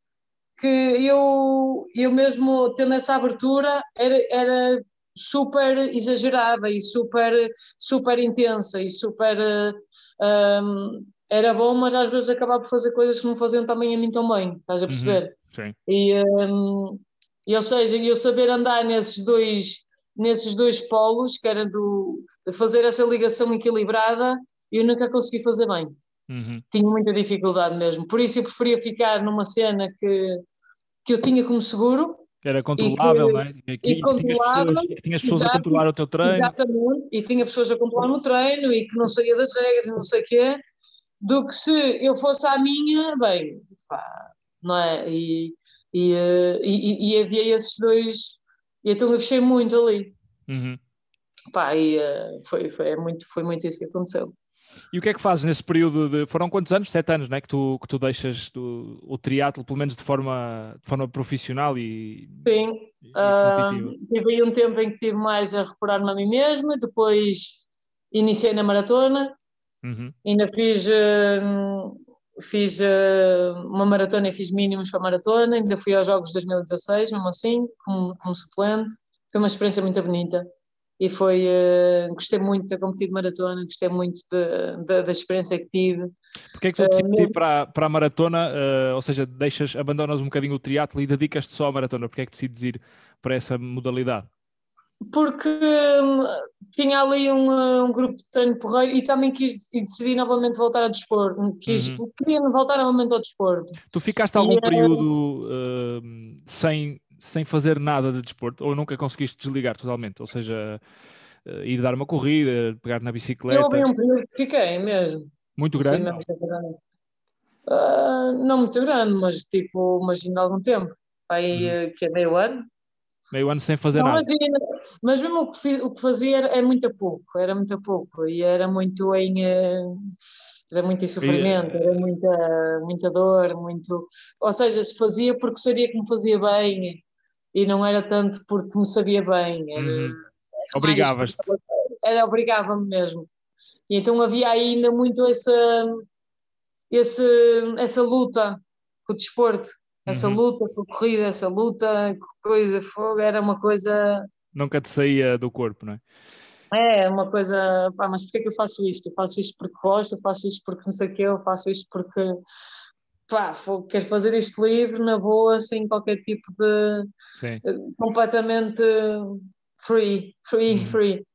que eu, eu mesmo tendo essa abertura, era, era super exagerada e super, super intensa e super. hum, era bom, mas às vezes acabava por fazer coisas que não faziam também a mim tão bem, estás a perceber? Sim. E, hum, e ou seja, eu saber andar nesses dois, nesses dois polos, que era do, de fazer essa ligação equilibrada, eu nunca consegui fazer bem. Uhum. Tinha muita dificuldade mesmo. Por isso eu preferia ficar numa cena que, que eu tinha como seguro, Era controlável, não é? E, que- e que tinhas controlável, pessoas, que tinhas pessoas a controlar o teu treino. Exatamente, e tinha pessoas a controlar no treino e que não saía das regras e não sei o quê, do que se eu fosse à minha, bem, pá, não é? E, e, eh, e, e havia esses dois, e então eu fechei muito ali, Uhum. pá, e eh, foi, foi, é muito, foi muito isso que aconteceu. E o que é que fazes nesse período de. Foram quantos anos? Sete anos, não é? Que tu, que tu deixas do- o triatlo, pelo menos de forma, de forma profissional e, Sim, e ah, tive aí um tempo em que tive mais a recuperar-me a mim mesma, depois iniciei na maratona, Uhum. Ainda fiz, hum, fiz eh, uma maratona e fiz mínimos para a maratona, ainda fui aos Jogos de 2016, mesmo assim, como, como suplente. Foi uma experiência muito bonita e foi, eh, gostei muito de ter competido maratona, gostei muito de- de- da experiência que tive. Porquê é que tu decides ir para, a- para a maratona? eh, ou seja, deixas, abandonas um bocadinho o triatlo e dedicas-te só à maratona? Porquê é que decides ir para essa modalidade? Porque hum, tinha ali um, um grupo de treino porreiro e também quis e decidi novamente voltar ao desporto. Quis, Uhum. Queria voltar novamente ao desporto. Tu ficaste algum E, período eh, sem, sem fazer nada de desporto ou nunca conseguiste desligar totalmente? Ou seja, eh, ir dar uma corrida, pegar na Eu bicicleta, houve um período que fiquei mesmo. muito Sim, grande? mesmo grande. Ah, não muito grande, mas tipo, há algum tempo. Aí, Uhum. eh, que é meio ano. Meio ano sem fazer Não, nada. mas, mas mesmo o que, fi- o que fazia era, é muito a pouco, era muito a pouco. E era muito em. eh, Era muito em sofrimento, era muita, muita dor, muito. Ou seja, se fazia porque sabia que me fazia bem e não era tanto porque me sabia bem. Era, Uhum. era Obrigavas-te. porque- Era, obrigava-me mesmo. E então havia ainda muito essa, esse, essa luta com o desporto, essa Uhum. luta com a corrida, essa luta coisa, fogo, era uma coisa, Nunca te saía do corpo, não é? é uma coisa, pá, mas porquê que eu faço isto? Eu faço isto porque gosto, eu faço isto porque não sei o quê, eu faço isto porque, pá, quero fazer isto livre, na boa, sem qualquer tipo de, Sim. completamente free, free, Uhum. free.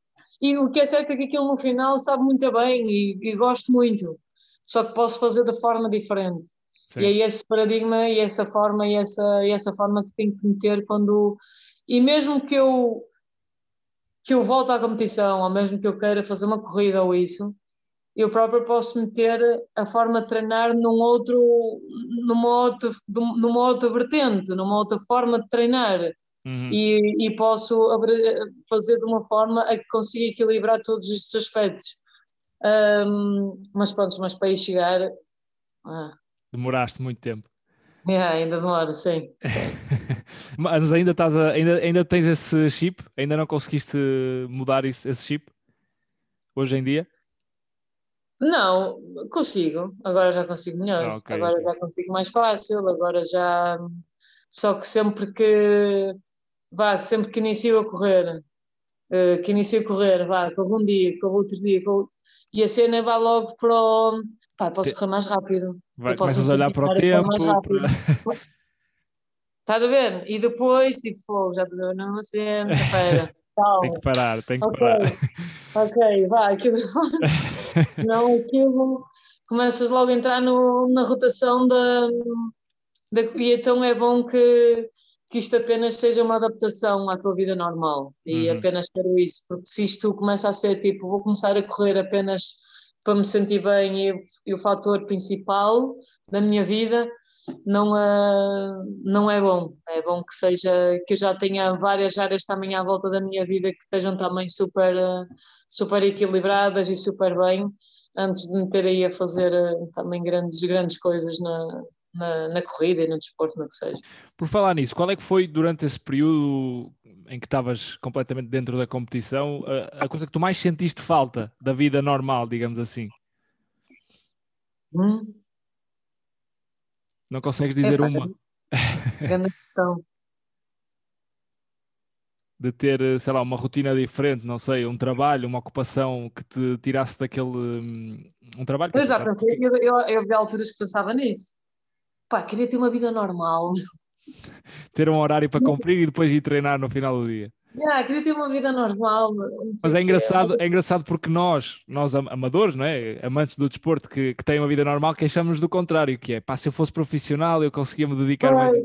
E o que é certo é que aquilo no final sabe muito bem e, e gosto muito, só que posso fazer de forma diferente. Sim. E é esse paradigma e essa forma e essa, e essa forma que tenho que meter quando. E mesmo que eu, que eu volte à competição, ou mesmo que eu queira fazer uma corrida ou isso, eu própria posso meter a forma de treinar num outro, numa, outra, numa outra vertente, numa outra forma de treinar. Uhum. E, e posso fazer de uma forma a que consiga equilibrar todos estes aspectos. Um, mas pronto, mas para aí chegar. Ah. Demoraste muito tempo. É, ainda demora, sim. (laughs) mas ainda, estás a, ainda, ainda tens esse chip? Ainda não conseguiste mudar esse, esse chip? Hoje em dia? Não, consigo. Agora já consigo melhor. Ah, okay, agora okay. já consigo mais fácil. Agora já. Só que sempre que. Vá, sempre que inicio a correr, uh, que inicio a correr, vá, com algum dia, com outro dia, com... e a cena vai logo para o. Pá, posso correr mais rápido. Vai, começas a olhar para o tempo. Para... (laughs) Estás a ver? E depois, tipo, fogo, já te deu uma cena, espera. (laughs) Tem que parar, tem que okay. parar. Ok, vai, aquilo. (laughs) não, aquilo. Começas logo a entrar no, na rotação da, da. E então é bom que, que isto apenas seja uma adaptação à tua vida normal. E uhum. apenas quero isso, porque se isto começa a ser tipo, vou começar a correr apenas para me sentir bem e, e o fator principal da minha vida, não é, não é bom. É bom que seja que eu já tenha várias áreas também à volta da minha vida que estejam também super, super equilibradas e super bem, antes de me ter aí a fazer eh, também grandes, grandes coisas na, na, na, corrida e no desporto, no que seja. Por falar nisso, qual é que foi durante esse período em que estavas completamente dentro da competição a, a coisa que tu mais sentiste falta da vida normal, digamos assim? Hum? Não consegues dizer é, uma? (laughs) Grande questão. de ter, sei lá, uma rotina diferente, não sei, um trabalho, uma ocupação que te tirasse daquele. Hum, um trabalho que Pois já pensei, eu, eu, eu vi alturas que pensava nisso. Pá, queria ter uma vida normal. Ter um horário para cumprir e depois ir treinar no final do dia. Yeah, queria ter uma vida normal. Mas é engraçado, é engraçado porque nós, nós amadores, não é? amantes do desporto que, que têm uma vida normal, queixamos do contrário, que é pá, se eu fosse profissional eu conseguia me dedicar mais.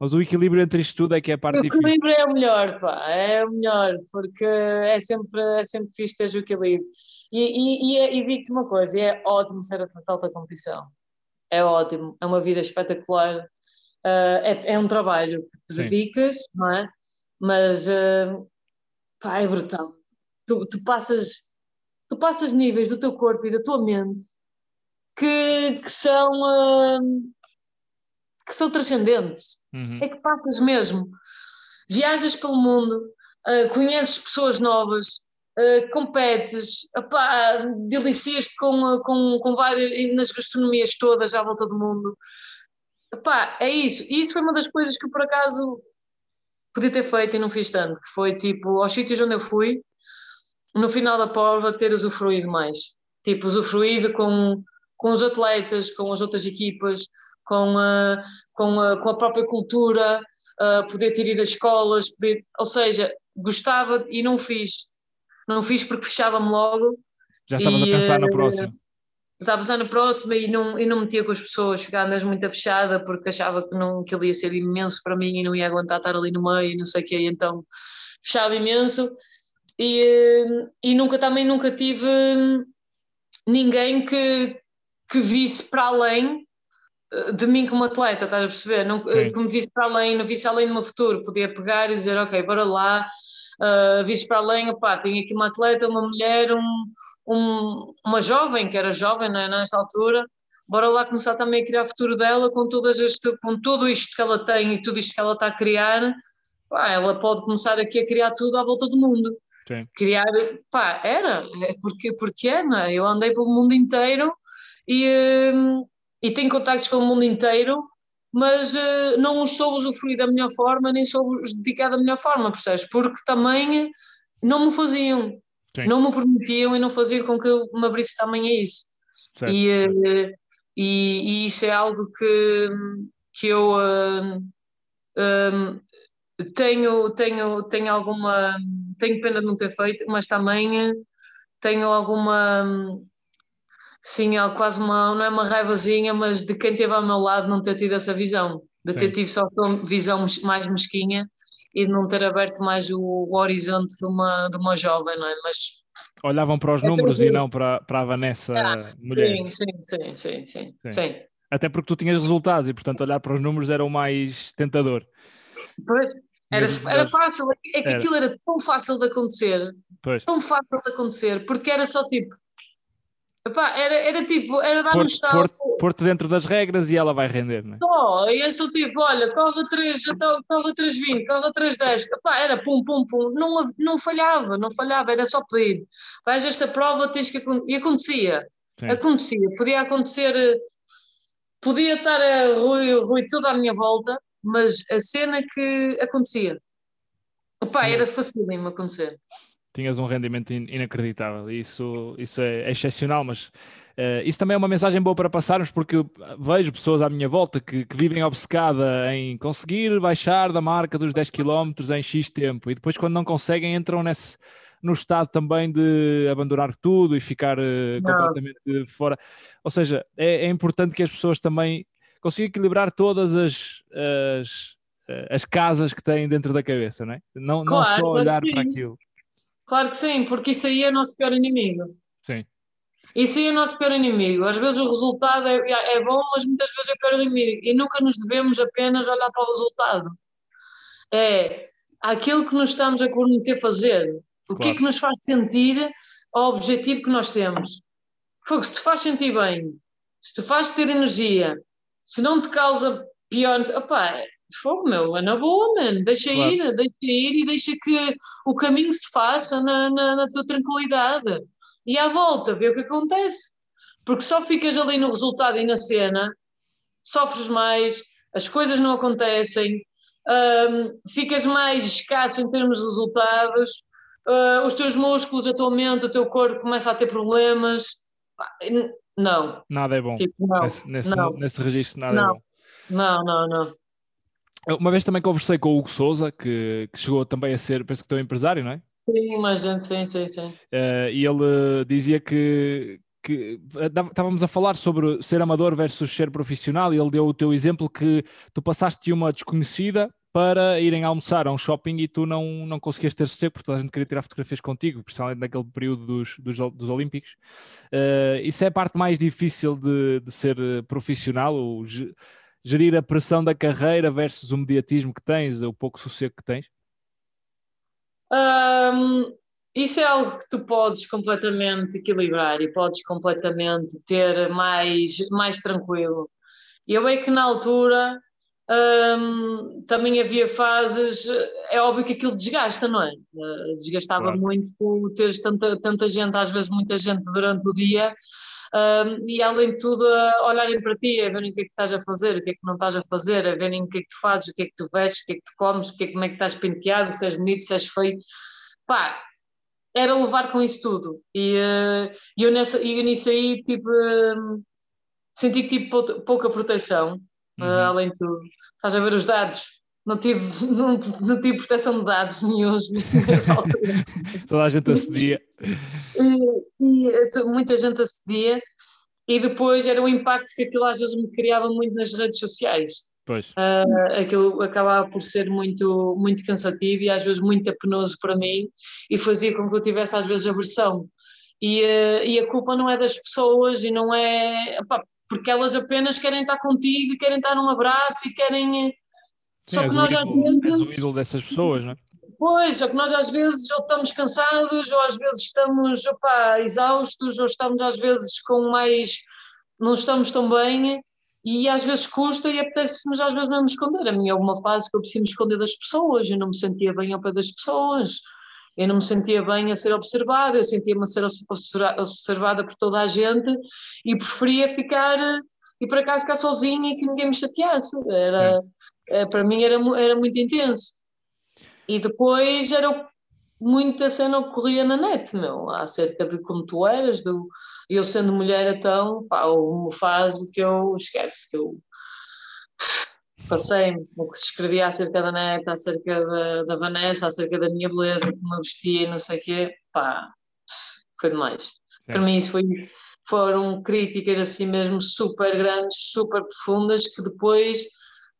Mas o equilíbrio entre isto tudo é que é a parte difícil. O equilíbrio é o melhor, pá, é o melhor, porque é sempre, é sempre fixe ter o equilíbrio. E, e, e, é, e digo-te uma coisa, é ótimo ser atleta alta competição. É ótimo, é uma vida espetacular. Uh, é, é um trabalho que te dedicas, não é? mas uh, pá, é brutal. Tu, tu, passas, tu passas níveis do teu corpo e da tua mente que, que são uh, que são transcendentes. Uhum. É que passas mesmo. Viajas pelo mundo, uh, conheces pessoas novas, uh, competes, delicias-te com, com, com várias nas gastronomias todas à volta do mundo. Epá, é isso. E isso foi uma das coisas que por acaso podia ter feito e não fiz tanto, que foi tipo, aos sítios onde eu fui, no final da prova, ter usufruído mais. Tipo, usufruído com, com os atletas, com as outras equipas, com a, com a, com a própria cultura, uh, poder ter ido às escolas, poder, ou seja, gostava e não fiz. Não fiz porque fechava-me logo. Já estavas a pensar no próximo estava a pensar no próximo e não, e não metia com as pessoas, ficava mesmo muito fechada porque achava que, não, que ele ia ser imenso para mim e não ia aguentar estar ali no meio e não sei o quê, então fechava imenso. E, e nunca também nunca tive ninguém que, que visse para além eh, de mim como atleta, estás a perceber? Não, que me visse para além, não visse além do meu futuro, podia pegar e dizer, ok, bora lá, uh, visse para além, opá, tenho aqui uma atleta, uma mulher, um, um, uma jovem, que era jovem né, nesta altura, bora lá começar também a criar o futuro dela com, todas este, com tudo isto que ela tem e tudo isto que ela está a criar, pá, ela pode começar aqui a criar tudo à volta do mundo. Sim. Criar, pá, era, é porque, porque é, não é? Eu andei pelo mundo inteiro e, hum, e tenho contactos com o mundo inteiro, mas uh, não os soube usufruir da melhor forma, nem soube os dedicar da melhor forma, percebes? Porque também não me faziam. Sim. não me permitiam e não faziam com que eu me abrisse também a isso. E, uh, e, e, isso é algo que, que eu uh, um, tenho, tenho, tenho alguma. Tenho pena de não ter feito, mas também tenho alguma. Sim, quase uma. Não é uma raivazinha, mas de quem esteve ao meu lado não ter tido essa visão. De Sim. ter tido só uma visão mais mesquinha e de não ter aberto mais o, o, horizonte de uma, de uma jovem, não é? Mas Olhavam para os É números e tranquilo. não para, para a Vanessa Ah, mulher. Sim, sim, sim, sim, sim, Sim. sim. Até porque tu tinhas resultados e, portanto, olhar para os números era o mais tentador. Pois, era, era fácil, é que Era. aquilo era tão fácil de acontecer, Pois. tão fácil de acontecer, porque era só tipo, epá, era, era tipo, era dar um estalo, pôr, pôr-te dentro das regras e ela vai render, não é? só, e é só tipo, olha, corre a 3, corre a 320, corre a 310, epá, era pum, pum, pum, não, não falhava, não falhava, era só pedir, vais esta prova, tens que, e acontecia, Sim. acontecia, podia acontecer, eh, podia estar a Rui, Rui toda à minha volta, mas a cena que acontecia, epá, era facílimo acontecer. Tinhas um rendimento in- inacreditável e isso, isso é, é excepcional, mas eh, isso também é uma mensagem boa para passarmos porque eu vejo pessoas à minha volta que, que vivem obcecada em conseguir baixar da marca dos 10 km em X tempo e depois quando não conseguem entram nesse, no estado também de abandonar tudo e ficar eh, Não. completamente fora. Ou seja, é, é importante que as pessoas também consigam equilibrar todas as, as, eh, as casas que têm dentro da cabeça, não é? Não, não Claro, só claro olhar para aquilo. Claro que sim, porque isso aí é o nosso pior inimigo. Sim. Isso aí é o nosso pior inimigo. Às vezes o resultado é, é bom, mas muitas vezes é o pior inimigo. E nunca nos devemos apenas olhar para o resultado. É aquilo que nos estamos a comprometer a fazer. O que é Claro. que nos faz sentir ao objetivo que nós temos. Fogo, se te faz sentir bem, se te faz ter energia, se não te causa pior. Opá, fogo, meu, é na boa, mano. Deixa Claro. ir, deixa ir e deixa que o caminho se faça na, na, na tua tranquilidade. E à volta, vê o que acontece. Porque só ficas ali no resultado e na cena, sofres mais, as coisas não acontecem, hum, ficas mais escasso em termos de resultados, ah, os teus músculos atualmente, o teu corpo começa a ter problemas. Não, Nada é bom. tipo, não, nesse, nesse, não, nesse registro, nada é Não. bom. não, não, não. Uma vez também conversei com o Hugo Souza, que, que chegou também a ser, penso que teu empresário, não é? Sim, mas gente, sim, sim, sim. Eh, e ele dizia que, que eh, estávamos a falar sobre ser amador versus ser profissional, e ele deu o teu exemplo que tu passaste de uma desconhecida para irem almoçar a um shopping e tu não, não conseguias ter sossego porque toda a gente queria tirar fotografias contigo, principalmente naquele período dos, dos, dos Olímpicos. Eh, isso é a parte mais difícil de, de ser profissional, o gerir a pressão da carreira versus o mediatismo que tens, o pouco sossego que tens. Hum, isso é algo que tu podes completamente equilibrar e podes completamente ter mais, mais tranquilo. Eu é que na altura hum, também havia fases, é óbvio que aquilo desgasta, não é? Eh, Desgastava Claro. muito tu teres tanta, tanta gente, às vezes muita gente durante o dia, hum, e além de tudo, a olharem para ti, a verem o que é que estás a fazer, o que é que não estás a fazer, a verem o que é que tu fazes, o que é que tu vestes, o que é que tu comes, o que é, como é que estás penteado, se és bonito, se és feio. Pá, era levar com isso tudo. E e eu, nessa, eu nisso aí, tipo, hum, senti que tive pouca proteção, eh, Uhum. além de tudo. Estás a ver os dados? Não tive, (laughs) não, não tive proteção de dados (laughs) nessa altura. Toda a gente acedia. E, e, muita gente acedia. E depois era o impacto que aquilo às vezes me criava muito nas redes sociais. Pois, Uh, aquilo acabava por ser muito, muito cansativo e às vezes muito penoso para mim e fazia com que eu tivesse às vezes aversão. E, uh, e a culpa não é das pessoas e não é. epá, porque elas apenas querem estar contigo, querem estar num abraço e querem. Sim, Só que nós às ídolo, és o vezes. ídolo dessas pessoas, não é? Pois, só que nós às vezes ou estamos cansados, ou às vezes estamos opá, exaustos, ou estamos às vezes com mais. não estamos tão bem, e às vezes custa e apetece-nos às vezes mesmo esconder. A minha houve uma fase que eu preciso me esconder das pessoas, eu não me sentia bem ao pé das pessoas, eu não me sentia bem a ser observada, eu sentia-me a ser observa- observada por toda a gente e preferia ficar e por acaso ficar sozinha e que ninguém me chateasse. Era, eh, para mim era, era muito intenso. E depois era muita cena ocorria na net, meu, acerca de como tu eras, do, eu sendo mulher então, pá, uma fase que eu esquece, que eu passei-me, o que se escrevia acerca da net, acerca da, da Vanessa, acerca da minha beleza, como eu vestia e não sei o quê, pá, foi demais. Para mim isso foi, foram críticas assim mesmo super grandes, super profundas, que depois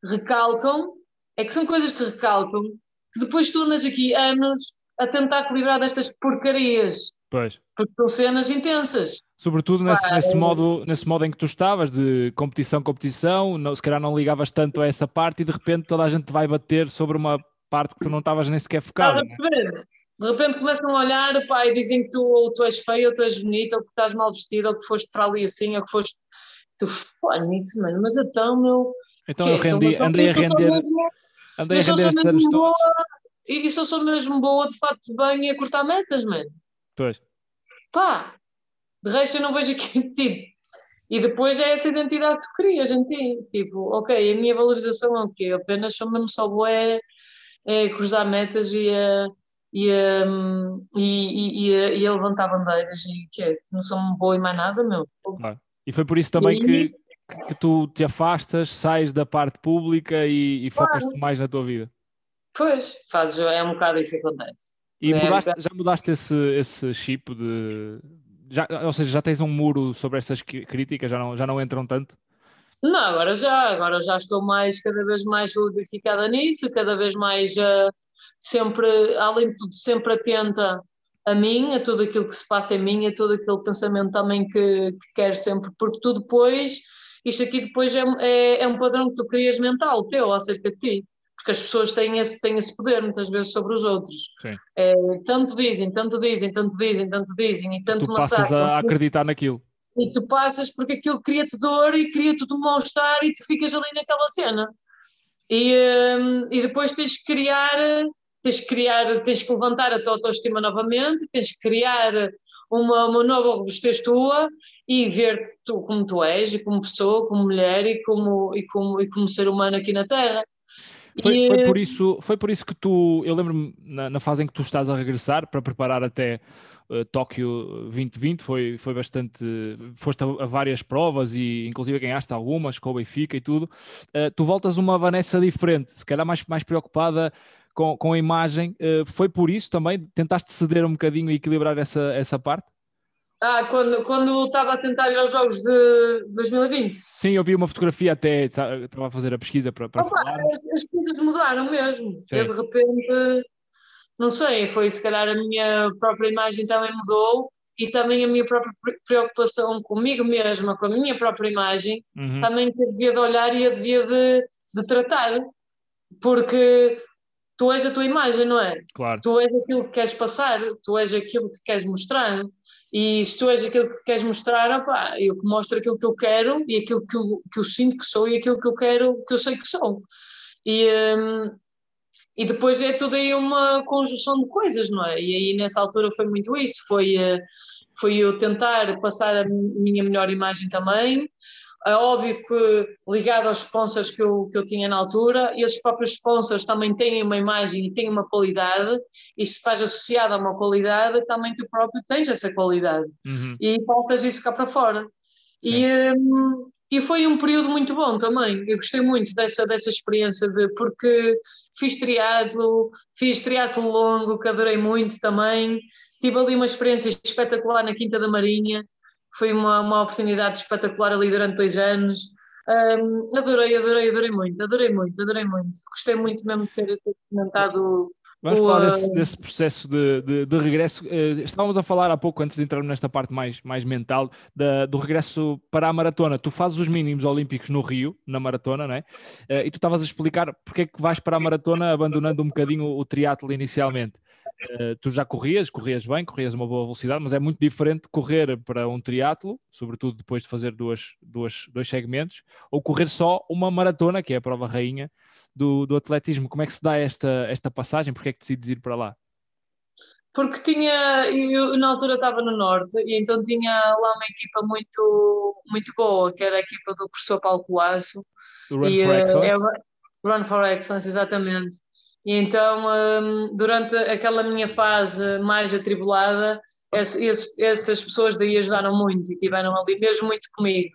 recalcam, é que são coisas que recalcam, que depois tu andas aqui anos a tentar te livrar destas porcarias. Pois. Porque são cenas intensas. Sobretudo nesse, nesse, modo, nesse modo em que tu estavas, de competição, competição, não, se calhar não ligavas tanto a essa parte e de repente toda a gente vai bater sobre uma parte que tu não estavas nem sequer focado. Né? De repente começam a olhar pá, e dizem que tu, ou tu és feio, ou tu és bonito, ou que estás mal vestido, ou que foste para ali assim, ou que foste. Tu, bonito, mano, mas então, meu. Então eu rendi, então, andei a render. Mesmo, andei a render estes anos todos. E, e só sou mesmo boa de fato de banho e a cortar metas, mano. Pois. Pá, de resto eu não vejo aqui, (laughs) tipo. E depois é essa identidade que tu crias em ti. Tipo, ok, a minha valorização é o quê? Apenas sou mesmo só boa é, é cruzar metas e a. E a, e, e, a, e a levantar bandeiras e que é, não sou boa e mais nada, meu. Claro. E foi por isso também e... que, que tu te afastas, sais da parte pública e, e focas-te mais na tua vida. Pois, fazes, é um bocado isso que acontece. E é, mudaste, já mudaste esse, esse chip de. Já, ou seja, já tens um muro sobre estas críticas, já não, já não entram tanto? Não, agora já, agora já estou mais, cada vez mais solidificada nisso, cada vez mais uh, sempre, além de tudo, sempre atenta a mim, a tudo aquilo que se passa em mim, a todo aquele pensamento também que, que quero sempre, porque tu depois, isto aqui depois é, é, é um padrão que tu crias mental teu acerca de ti porque as pessoas têm esse, têm esse poder muitas vezes sobre os outros. É, tanto dizem, tanto dizem, tanto dizem, tanto dizem e tanto Tu passas a acreditar naquilo. E tu passas porque aquilo cria-te dor e cria-te um mal-estar e tu ficas ali naquela cena. E, um, e depois tens que criar, tens que criar, tens que levantar a tua autoestima novamente, tens que criar uma, uma nova robustez tua e ver tu como tu és, e como pessoa, como mulher e como, e como, e como ser humano aqui na Terra. Foi, e... foi, por isso, foi por isso que tu, eu lembro-me na, na, fase em que tu estás a regressar para preparar até uh, Tóquio 2020, foi, foi bastante, foste a, a, várias provas e inclusive ganhaste algumas com o Benfica e tudo. Uh, tu voltas uma Vanessa diferente, se calhar mais, mais preocupada com, com a imagem. Uh, foi por isso também? Tentaste ceder um bocadinho e equilibrar essa, essa parte? Ah, quando, quando estava a tentar ir aos Jogos de 2020? Sim, eu vi uma fotografia até, estava a fazer a pesquisa para, para Opa, falar. As, as coisas mudaram mesmo. Eu, de repente, não sei, foi se calhar a minha própria imagem também mudou e também a minha própria preocupação comigo mesma, com a minha própria imagem, uhum. também devia de olhar e devia de, de tratar. Porque tu és a tua imagem, não é? Claro. Tu és aquilo que queres passar, tu és aquilo que queres mostrar. E se tu és aquilo que queres mostrar, opa, eu mostro aquilo que eu quero e aquilo que eu, que eu sinto que sou e aquilo que eu quero, que eu sei que sou. E, um, e depois é tudo aí uma conjunção de coisas, não é? E aí nessa altura foi muito isso, foi, uh, foi eu tentar passar a minha melhor imagem também, é óbvio que ligado aos sponsors que eu, que eu tinha na altura, e esses próprios sponsors também têm uma imagem e têm uma qualidade, e se estás associado a uma qualidade, também tu próprio tens essa qualidade. Uhum. E passas isso cá para fora. E, um, e foi um período muito bom também. Eu gostei muito dessa, dessa experiência, de, porque fiz triatlo, fiz triatlo longo, que adorei muito também. Tive ali uma experiência espetacular na Quinta da Marinha, foi uma, uma oportunidade espetacular ali durante dois anos. Um, adorei, adorei, adorei muito, adorei muito, adorei muito. Gostei muito mesmo de ter experimentado. Vamos falar desse, desse processo de, de, de regresso. Uh, estávamos a falar há pouco, antes de entrarmos nesta parte mais, mais mental, da, do regresso para a maratona. Tu fazes os mínimos olímpicos no Rio, na maratona, não é? Uh, e tu estavas a explicar porque é que vais para a maratona abandonando um bocadinho o triatlo inicialmente. Uh, tu já corrias, corrias bem, corrias uma boa velocidade, mas é muito diferente correr para um triatlo, sobretudo depois de fazer duas, duas, dois segmentos, ou correr só uma maratona, que é a prova rainha do, do atletismo. Como é que se dá esta, esta passagem? Porque é que decides ir para lá? Porque tinha, eu na altura estava no Norte, e então tinha lá uma equipa muito, muito boa, que era a equipa do professor Paulo Colasso. Do Run e, for Excellence? É, Run for Excellence, exatamente. E então, um, durante aquela minha fase mais atribulada, essas pessoas daí ajudaram muito e estiveram ali mesmo muito comigo.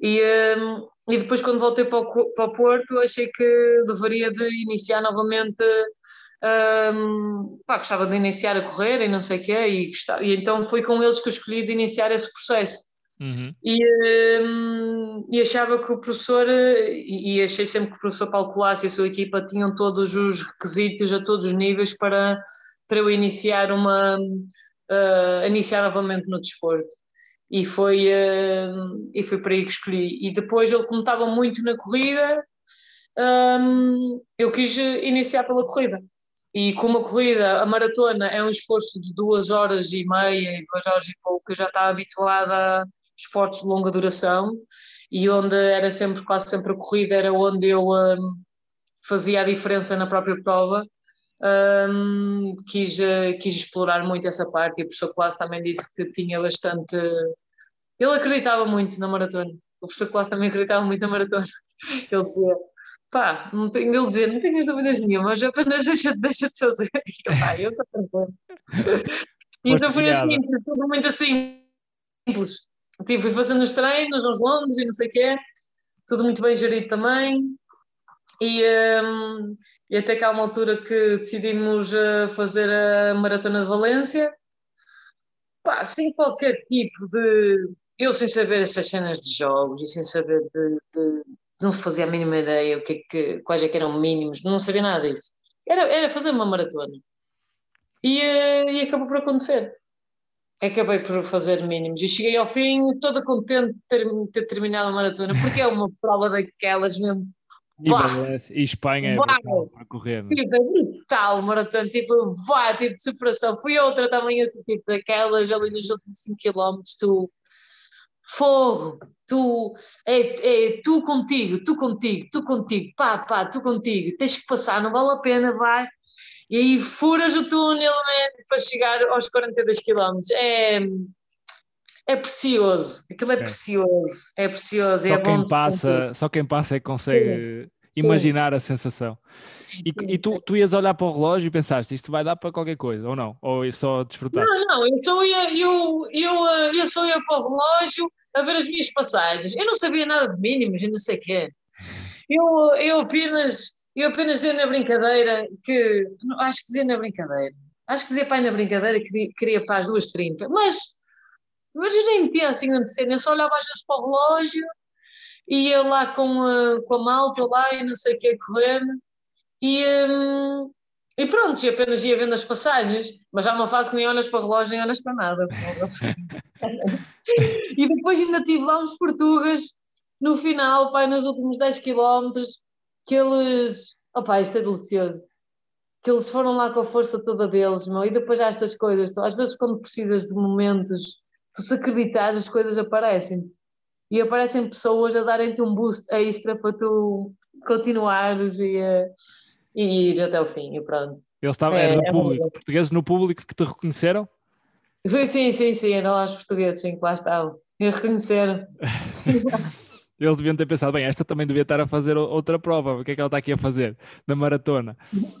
E, um, e depois, quando voltei para o, Porto, achei que deveria de iniciar novamente. Um, pá, gostava de iniciar a correr e não sei o quê, e, e então foi com eles que eu escolhi de iniciar esse processo. Uhum. E, um, e, achava que o professor, e, e, achei sempre que o professor Paulo Colasso e a sua equipa tinham todos os requisitos a todos os níveis para, para eu iniciar uma, uh, iniciar novamente no desporto. E foi, uh, e foi para aí que escolhi. E depois ele, como estava muito na corrida, um, eu quis iniciar pela corrida. E como a corrida, a maratona é um esforço de duas horas e meia, duas horas e pouco, eu já estava habituada esportes de longa duração e onde era sempre, quase sempre a corrida, era onde eu um, fazia a diferença na própria prova. Um, quis, quis explorar muito essa parte e o professor Classe também disse que tinha bastante. Ele acreditava muito na maratona. O professor Classe também acreditava muito na maratona. (laughs) Ele dizia: pá, não tenho, ele dizia, não tenhas dúvidas nenhumas, apenas deixa, deixa de fazer. E (laughs) eu, pá, eu estou tranquilo. (laughs) E então foi assim, tudo muito assim, simples. Tipo, fui fazendo os treinos, os longos e não sei o quê, tudo muito bem gerido também. E, um, e até que há uma altura que decidimos uh, fazer a Maratona de Valência, pá, sem qualquer tipo de. Eu sem saber essas cenas de jogos e sem saber de, de não fazia a mínima ideia o que é que, quais é que eram mínimos, não sabia nada disso. Era, era fazer uma maratona. E, uh, e acabou por acontecer. Acabei por fazer mínimos e cheguei ao fim toda contente de ter, ter terminado a maratona, porque é uma prova daquelas mesmo e, e Espanha é brutal para correr. Né? Tipo, é brutal, maratona, tipo, vá, tipo de superação. Fui outra também, assim, tipo, daquelas ali nos últimos 5 km, tu, fogo, tu, é, é tu contigo, tu contigo, tu contigo, pá, pá, tu contigo, tens que passar, não vale a pena, vai. E aí furas o túnel né, para chegar aos 42 km. É, é precioso, aquilo é precioso, é precioso. Só, é quem passa, só quem passa é que consegue Sim. imaginar Sim. a sensação. E, e, tu, tu ias olhar para o relógio e pensaste, isto vai dar para qualquer coisa, ou não? Ou só desfrutar? Não, não, eu só ia, eu, eu, eu só ia para o relógio a ver as minhas passagens. Eu não sabia nada de mínimos e não sei o quê. Eu, eu apenas, eu apenas dizia na brincadeira que, acho que dizia na brincadeira, acho que dizia pai na brincadeira que queria para as 2h30, mas mas eu nem metia assim na cena, eu só olhava às vezes para o relógio, ia lá com a, com a malta lá e não sei o que a correr, e, um, e pronto, e apenas ia vendo as passagens, mas já uma fase que nem olhas para o relógio nem olhas para nada. (laughs) e depois ainda tive lá uns portugas no final, pai, nos últimos 10 km, que eles. Opá, isto é delicioso. Que eles foram lá com a força toda deles, meu, e depois há estas coisas. Então, às vezes, quando precisas de momentos tu se acreditares, as coisas aparecem-te. E aparecem pessoas a darem-te um boost extra para tu continuares e, e ir até o fim e pronto. Eles estavam, é, no é público, portugueses no público que te reconheceram? Sim, sim, sim, eram lá os portugueses, sim, que lá estavam. E reconheceram. (laughs) Eles deviam ter pensado, bem, esta também devia estar a fazer outra prova, o que é que ela está aqui a fazer? Da maratona.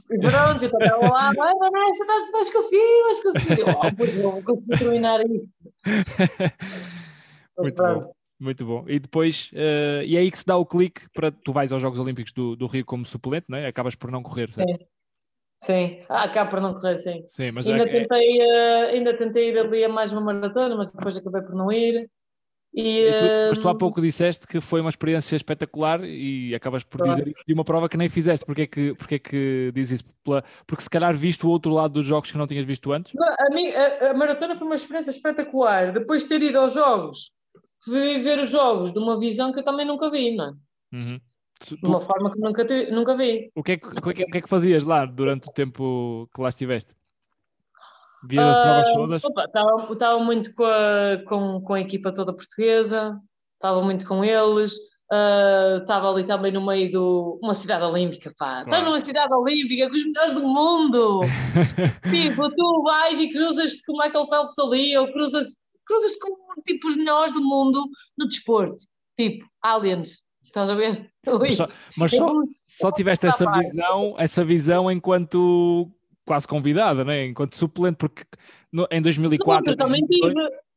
Pronto, eu estava lá, vai, Vanessa, vais conseguir, vais conseguir. (laughs) Oh, pois vou conseguir terminar isto. (laughs) Muito bom. Muito bom. E depois, uh, e é aí que se dá o clique para tu vais aos Jogos Olímpicos do, do Rio como suplente, não é? Acabas por não correr, certo? Sim. Sim, ah, acaba por não correr, sim. sim mas ainda, é, tentei, uh, ainda tentei ir ali a mais uma maratona, mas depois acabei por não ir. E, mas tu há pouco disseste que foi uma experiência espetacular e acabas por dizer isso de uma prova que nem fizeste. Porquê que, porquê que dizes isso? Porque se calhar viste o outro lado dos jogos que não tinhas visto antes? A, mim, a, a maratona foi uma experiência espetacular. Depois de ter ido aos jogos, fui ver os jogos de uma visão que eu também nunca vi, não é? Uhum. Tu, de uma forma que nunca, te, nunca vi. O que, é que, o, que é, o que é que fazias lá durante o tempo que lá estiveste? Vias as provas todas? Estava muito com a, com, com a equipa toda portuguesa, estava muito com eles, estava uh, ali também no meio de uma cidade olímpica, pá. Claro. numa cidade olímpica com os melhores do mundo. (laughs) tipo, tu vais e cruzas-te com o Michael Phelps ali, ou cruzas, cruzas com tipo, os melhores do mundo no desporto. Tipo, aliens. Estás a ver? Mas só, mas só, só tiveste essa visão, essa visão enquanto quase convidada, né? enquanto suplente, porque no, em 2004. No também tive,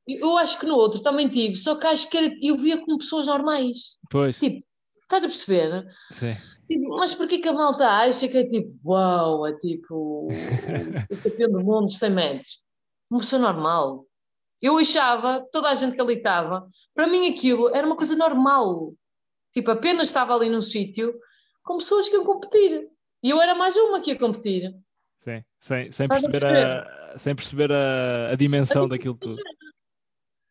eu acho que no outro também tive, só que acho que era, eu via como pessoas normais. Pois. Tipo, estás a perceber? Sim. Tipo, mas porquê que a malta acha que é tipo, uau, é tipo (laughs) o campeão do mundo 100 metros? Uma pessoa normal. Eu achava, toda a gente que ali estava, para mim aquilo era uma coisa normal. Tipo, apenas estava ali num sítio com pessoas que iam competir. E eu era mais uma que ia competir. Sim, sem, sem, perceber, a, sem perceber a, a dimensão daquilo tudo.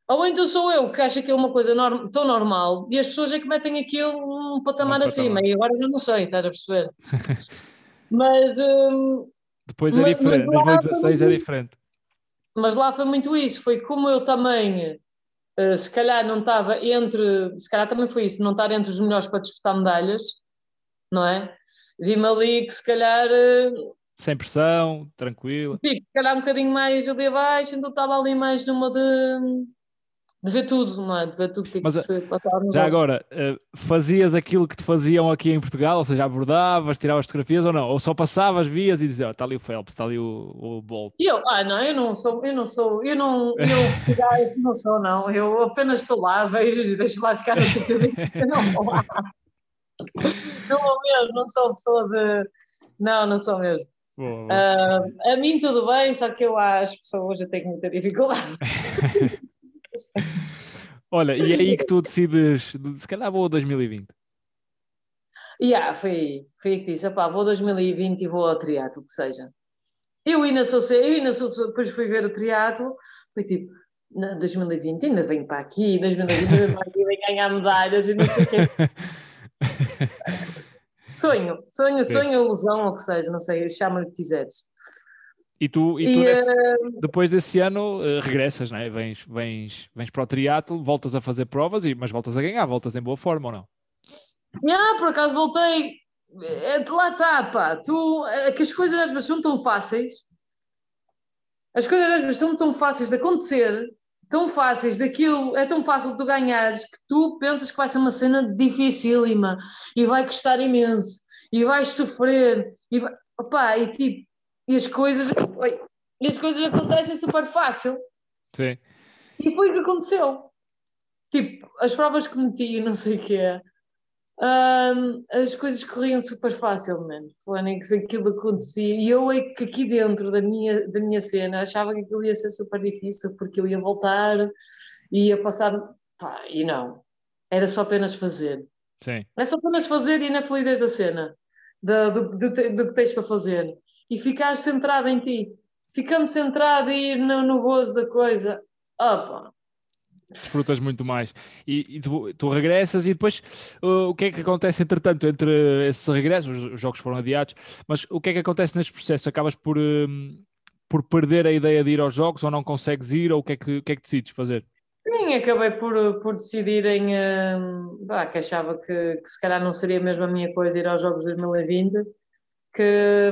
Ou então sou eu que acho que é uma coisa norm, tão normal e as pessoas é que metem aquilo um patamar um acima patamar. e agora já não sei, estás a perceber? mas. Um, Depois é diferente, 2016 é diferente. Mas lá foi muito isso, foi como eu também, uh, se calhar não estava entre. Se calhar também foi isso, não estar entre os melhores para disputar medalhas, não é? Vi-me ali que se calhar. Uh, Sem pressão, tranquilo. se calhar um bocadinho mais ali abaixo, então estava ali mais numa de de ver tudo, não é? De ver tudo que, Mas, que se passava Já agora, uh, fazias aquilo que te faziam aqui em Portugal, ou seja, abordavas, tiravas fotografias ou não? Ou só passavas, vias e dizias, oh, está ali o Phelps, está ali o, o Bolt. Eu, ah, não, eu não sou, eu não sou, eu não, eu (laughs) não sou, não, eu apenas estou lá, vejo e deixo lá ficar sítio eu não vou lá. (laughs) Não vou mesmo, não sou pessoa de. Não, não sou mesmo. Boa, boa. Uh, a mim tudo bem, só que eu às pessoas eu tenho muita dificuldade. (laughs) Olha, e é aí que tu decides, se calhar vou a 2020. Yeah, foi, foi aí que disse, opá, vou a 2020 e vou ao triatlo, que seja. Eu ainda sou, eu ainda sou, depois fui ver o triatlo, foi tipo, na 2020 ainda venho para aqui, 2020 ainda venho para aqui, venho ganhar medalhas e não sei o quê. (laughs) sonho, sonho, sonho, ilusão, ou que seja, não sei, chama-lhe o que quiseres. E tu, e tu e, nesse, uh... depois desse ano uh, regressas, né? vens, vens, vens para o triatlo, voltas a fazer provas, e, mas voltas a ganhar, voltas em boa forma ou não? Ah, por acaso voltei. É, lá está, pá. Tu, é que as coisas às vezes são tão fáceis. As coisas às vezes são tão fáceis de acontecer, tão fáceis daquilo, é tão fácil tu ganhares que tu pensas que vai ser uma cena dificílima e vai custar imenso e vais sofrer e, vai, opá, e tipo, e as coisas, oi, e as coisas acontecem super fácil. Sim. E foi o que aconteceu. Tipo, as provas que meti, não sei o que é, um, as coisas corriam super facilmente. Que aquilo acontecia. E eu é que aqui dentro da minha, da minha cena achava que aquilo ia ser super difícil porque eu ia voltar e ia passar. Pá, e não. Era só apenas fazer. Sim. É só apenas fazer e na fluidez da cena, do, do, do, do que tens para fazer e ficares centrado em ti. Ficando centrado e ir no, no gozo da coisa, opa, desfrutas muito mais. E, e tu, tu, regressas e depois uh, o que é que acontece entretanto entre esse regresso? Os, os, jogos foram adiados, mas o que é que acontece neste processo? Acabas por, uh, por perder a ideia de ir aos jogos ou não consegues ir ou o que é que, o que, é que decides fazer? Sim, acabei por, por decidir em uh, bah, que achava que, que se calhar não seria mesmo a minha coisa ir aos Jogos 2020 que,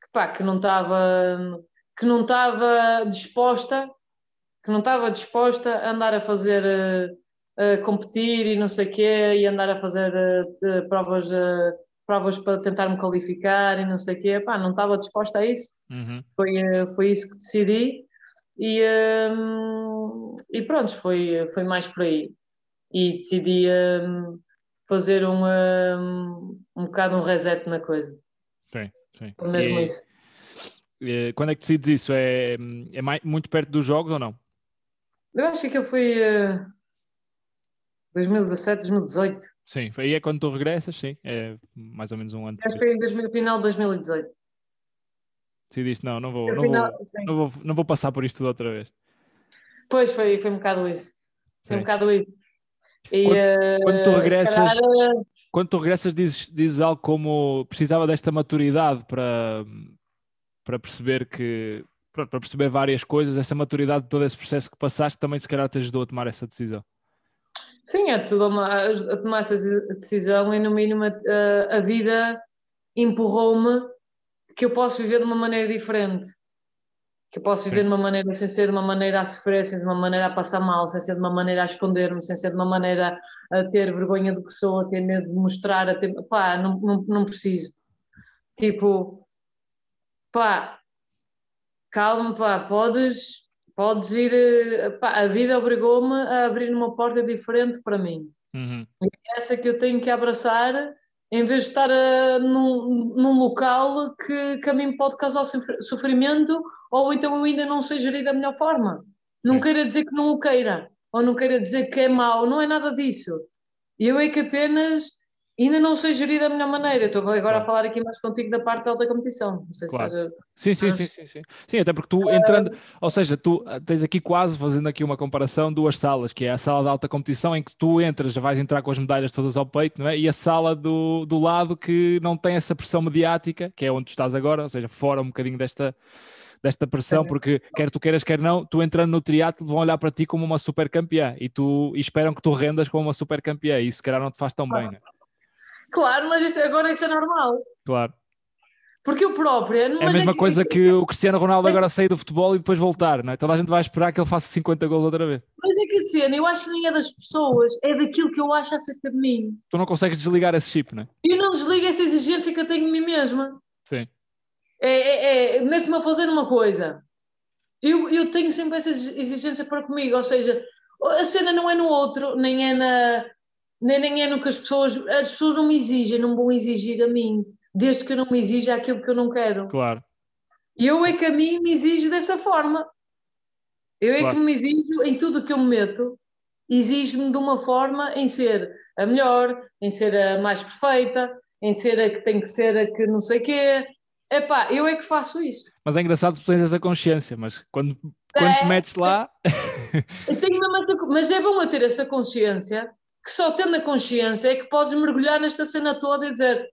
que, pá, que não estava que não estava disposta que não estava disposta a andar a fazer a competir e não sei o quê e andar a fazer provas provas para tentar me qualificar e não sei o quê, pá, não estava disposta a isso uhum. foi, foi isso que decidi e, um, e pronto, foi, foi mais por aí e decidi um, fazer um, um, um bocado um reset na coisa. Sim, sim. Foi mesmo e, isso. E, quando é que decides isso? É, é mais, muito perto dos jogos ou não? Eu acho que eu fui uh, 2017, 2018. Sim, aí é quando tu regressas, sim, é mais ou menos um ano. Acho que foi em final de 2018. Decidiste, não, não vou, não, final, vou, não, vou, não vou passar por isto tudo outra vez. Pois foi, foi um bocado isso. Foi sim. um bocado isso. E, quando, uh, quando, tu regressas, calhar... Eh, quando tu regressas dizes, dizes algo como precisava desta maturidade para, para perceber que para perceber várias coisas, essa maturidade de todo esse processo que passaste também se calhar te ajudou a tomar essa decisão. Sim, é tudo uma, a tomar essa decisão e no mínimo a, a vida empurrou-me que eu posso viver de uma maneira diferente que eu posso viver de uma maneira sem ser de uma maneira a sofrer, sem ser de uma maneira a passar mal, sem ser de uma maneira a esconder-me, sem ser de uma maneira a ter vergonha do que sou, a ter medo de mostrar, a ter, pá, não, não, não preciso. Tipo, pá, calma, pá, podes, podes ir, eh, pá, a vida obrigou-me a abrir uma porta diferente para mim. Uhum. E é essa que eu tenho que abraçar em vez de estar uh, num, num, local que, que a mim pode causar sofrimento ou então eu ainda não sei gerir da melhor forma. Não é. queira dizer que não o queira, ou não queira dizer que é mau, não é nada disso. Eu é que apenas ainda não sei gerir da melhor maneira. Estou agora Claro. a falar aqui mais contigo da parte da competição. Não sei Claro. se estás a- Sim, sim, Mas- sim, sim, sim. Sim, até porque tu entrando, ou seja, tu ah, tens aqui quase, fazendo aqui uma comparação, duas salas, que é a sala de alta competição em que tu entras, já vais entrar com as medalhas todas ao peito, não é? E a sala do, do lado que não tem essa pressão mediática, que é onde tu estás agora, ou seja, fora um bocadinho desta, desta pressão, porque quer tu queiras, quer não, tu entrando no triatlo vão olhar para ti como uma super campeã e tu e esperam que tu rendas como uma super campeã e isso se calhar não te faz tão bem, não é? Claro, mas isso- agora isso é normal. Claro. Porque eu própria. É a mesma coisa que o Cristiano Ronaldo agora sair do futebol e depois voltar, não é? Toda a gente vai esperar que ele faça 50 gols outra vez. Mas é que a cena, eu acho que nem é das pessoas, é daquilo que eu acho acerca de mim. Tu não consegues desligar esse chip, não é? Eu não desligo essa exigência que eu tenho de mim mesma. Sim. É, é, é mete-me a fazer uma coisa. Eu, eu tenho sempre essa exigência para comigo, ou seja, a cena não é no outro, nem é na. Nem, nem é no que as pessoas. As pessoas não me exigem, não vão exigir a mim, desde que eu não me exija aquilo que eu não quero. Claro. Eu é que a mim me exijo dessa forma. Eu é Claro. que me exijo em tudo o que eu me meto, exijo-me de uma forma em ser a melhor, em ser a mais perfeita, em ser a que tem que ser a que não sei quê. Epá, eu é que faço isso. Mas é engraçado que tu tens essa consciência, mas quando, quando te É. metes lá, Eu tenho mesmo essa, mas é bom eu ter essa consciência, que só tendo a consciência é que podes mergulhar nesta cena toda e dizer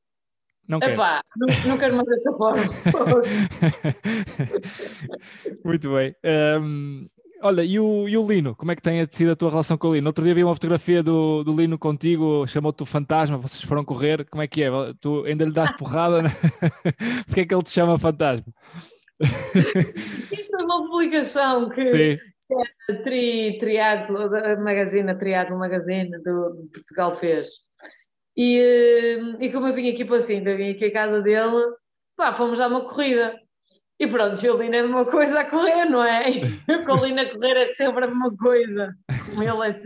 não quero. epá, não, não quero mais dessa forma. (laughs) Muito bem. Ahm, olha, e o, e o Lino? Como é que tem sido a tua relação com o Lino? Outro dia vi uma fotografia do, do Lino contigo, chamou-te o fantasma, vocês foram correr. Como é que é? Tu ainda lhe dás porrada? né? (laughs) Porque é que ele te chama fantasma? Isso é uma publicação que Sim, tri, triatlo, a Magazine, a Triatlo Magazine do, de Portugal fez. E, eh, e como eu vim aqui para assim, eu vim aqui à casa dele, pá, fomos dar uma corrida. E pronto, o Lino é a mesma coisa a correr, não é? (laughs) Com o Lino a correr é sempre a mesma coisa. Com ele é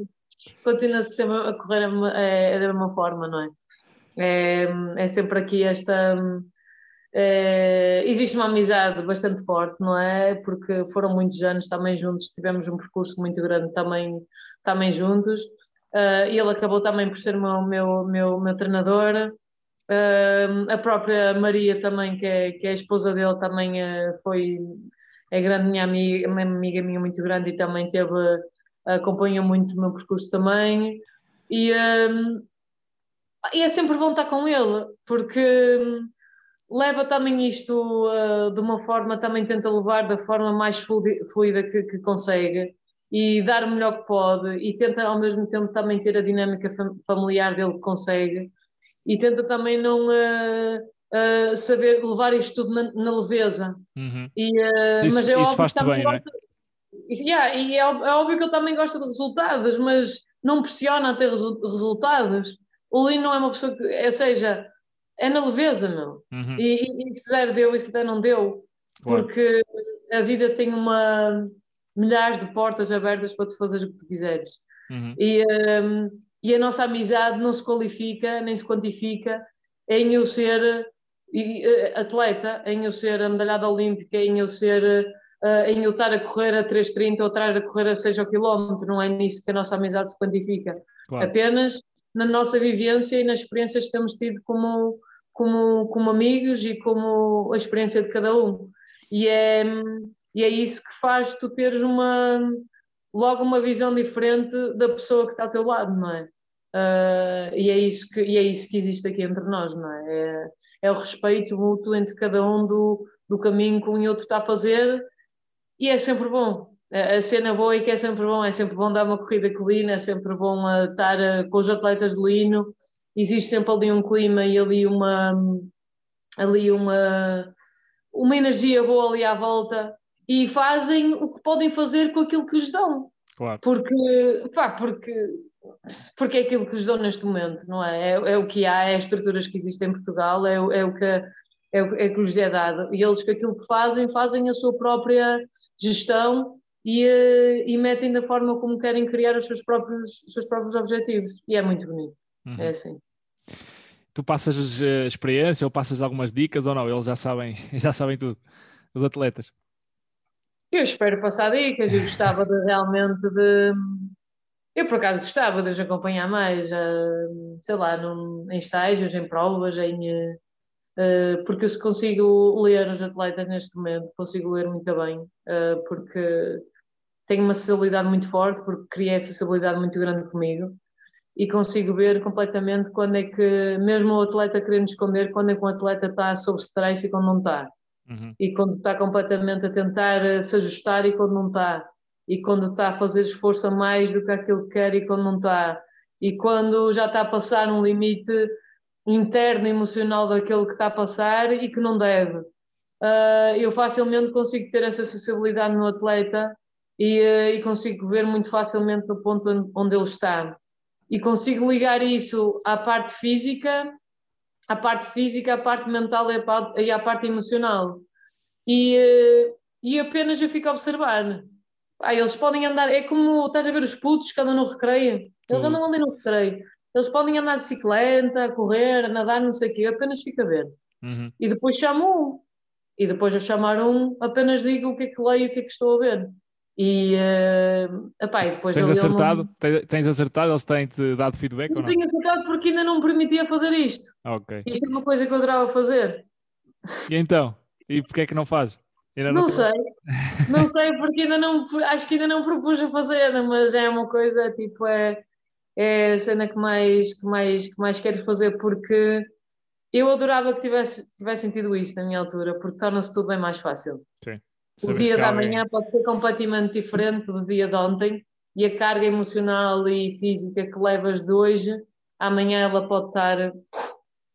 continua-se sempre a correr a é, é da mesma forma, não é? É, é sempre aqui esta. É, existe uma amizade bastante forte, não é? Porque foram muitos anos também juntos, tivemos um percurso muito grande também, também juntos. E ele acabou também por ser meu, meu, meu, meu treinador. Ah, a própria Maria também, que é, que é a esposa dele, também eh, foi é grande minha amiga, uma amiga minha muito grande e também teve, acompanha muito o meu percurso também. E, ah, e é sempre bom estar com ele, porque leva também isto ah, de uma forma, também tenta levar da forma mais flui- fluida que, que consegue e dar o melhor que pode e tenta ao mesmo tempo também ter a dinâmica fam- familiar dele que consegue e tenta também não ah, ah, saber levar isto tudo na, na leveza. uhum. E, Isso- mas é isso óbvio que faz-te bem, não é? Yeah, e é, é óbvio que ele também gosta de resultados, mas não pressiona a ter resu- resultados. O Lino não é uma pessoa que, ou seja, é na leveza, meu. Uhum. E, e, se der deu e se der não deu, Claro. porque a vida tem uma milhares de portas abertas para tu fazeres o que tu quiseres. Uhum. E, hum, e a nossa amizade não se qualifica, nem se quantifica em eu ser atleta, em eu ser a medalhada olímpica, em eu ser eh, em eu estar a correr a 3,30 ou estar a correr a 6 ao quilómetro, não é nisso que a nossa amizade se quantifica. Claro. Apenas na nossa vivência e nas experiências que temos tido como, como, como amigos e como a experiência de cada um. E é, e é isso que faz tu teres uma logo uma visão diferente da pessoa que está ao teu lado, não é? Ah, e, é isso que, e é isso que existe aqui entre nós, não é? É, é o respeito mútuo entre cada um do, do caminho que um e outro está a fazer e é sempre bom. A cena boa é que é sempre bom, é sempre bom dar uma corrida Lino, é sempre bom estar ah, com os atletas do Lino, existe sempre ali um clima e ali uma ali uma, uma energia boa ali à volta e fazem o que podem fazer com aquilo que lhes dão. Claro. Porque, pá, porque, porque é aquilo que lhes dão neste momento, não é? É, é o que há, é as estruturas que existem em Portugal, é, o- é o que é, o- é que lhes é dado. E eles com aquilo que fazem, fazem a sua própria gestão e, eh, e metem da forma como querem criar os seus próprios, os seus próprios objetivos. E é muito bonito. Uhum. É assim. Tu passas eh, experiência ou passas algumas dicas ou não? Eles já sabem, (laughs) já sabem tudo, os atletas. Eu espero passar dicas, eu gostava de realmente de. Eu, por acaso, gostava de os acompanhar mais, uh, sei lá, num, em estágios, em provas, em, uh, porque eu consigo ler os atletas neste momento, consigo ler muito bem, uh, porque tenho uma sensibilidade muito forte, porque criei essa sensibilidade muito grande comigo e consigo ver completamente quando é que, mesmo o atleta querendo esconder, quando é que o atleta está sob stress e quando não está. Uhum. E quando está completamente a tentar se ajustar e quando não está e quando está a fazer esforço a mais do que aquilo que quer e quando não está, e quando já está a passar um limite interno emocional daquele que está a passar e que não deve. Uh, eu facilmente consigo ter essa sensibilidade no atleta e, uh, e consigo ver muito facilmente no ponto onde ele está. E consigo ligar isso à parte física, à parte física, à parte mental e à parte, emocional. E, uh, e apenas eu fico a observar ah, eles podem andar, é como estás a ver os putos que andam no recreio, eles andam ali no recreio, eles podem andar de bicicleta, a correr, a nadar, não sei o quê, eu apenas fico a ver. Uhum. E depois chamo um, e depois de chamar um, apenas digo o que é que leio e o que é que estou a ver. E, uh, epá, e depois tens acertado? Não... Tens acertado? Eles têm-te dado feedback não ou não? tenho acertado porque ainda não me permitia fazer isto. Ok. Isto é uma coisa que eu adorava fazer. E então? E porquê é que não fazes? Não, não sei, não sei porque ainda não, acho que ainda não propus a fazer, mas é uma coisa tipo, é, é a cena que mais, que mais, que mais quero fazer porque eu adorava que tivesse, tivesse sentido isso na minha altura, porque torna-se tudo bem mais fácil. Sim. O dia da manhã pode ser completamente diferente do dia de ontem e a carga emocional e física que levas de hoje, amanhã ela pode estar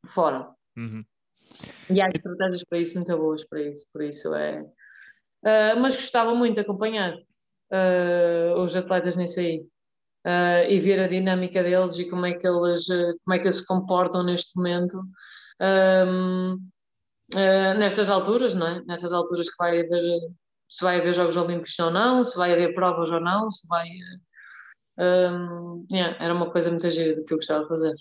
fora. Uhum. E há estratégias para isso muito boas para isso, por isso é. Uh, mas gostava muito de acompanhar uh, os atletas nisso aí uh, e ver a dinâmica deles e como é que eles, como é que eles se comportam neste momento. Um, nestas alturas, não é? Nessas alturas que vai haver, se vai haver Jogos Olímpicos ou não, se vai haver provas ou não, se vai. Um, yeah, era uma coisa muito gira que eu gostava de fazer.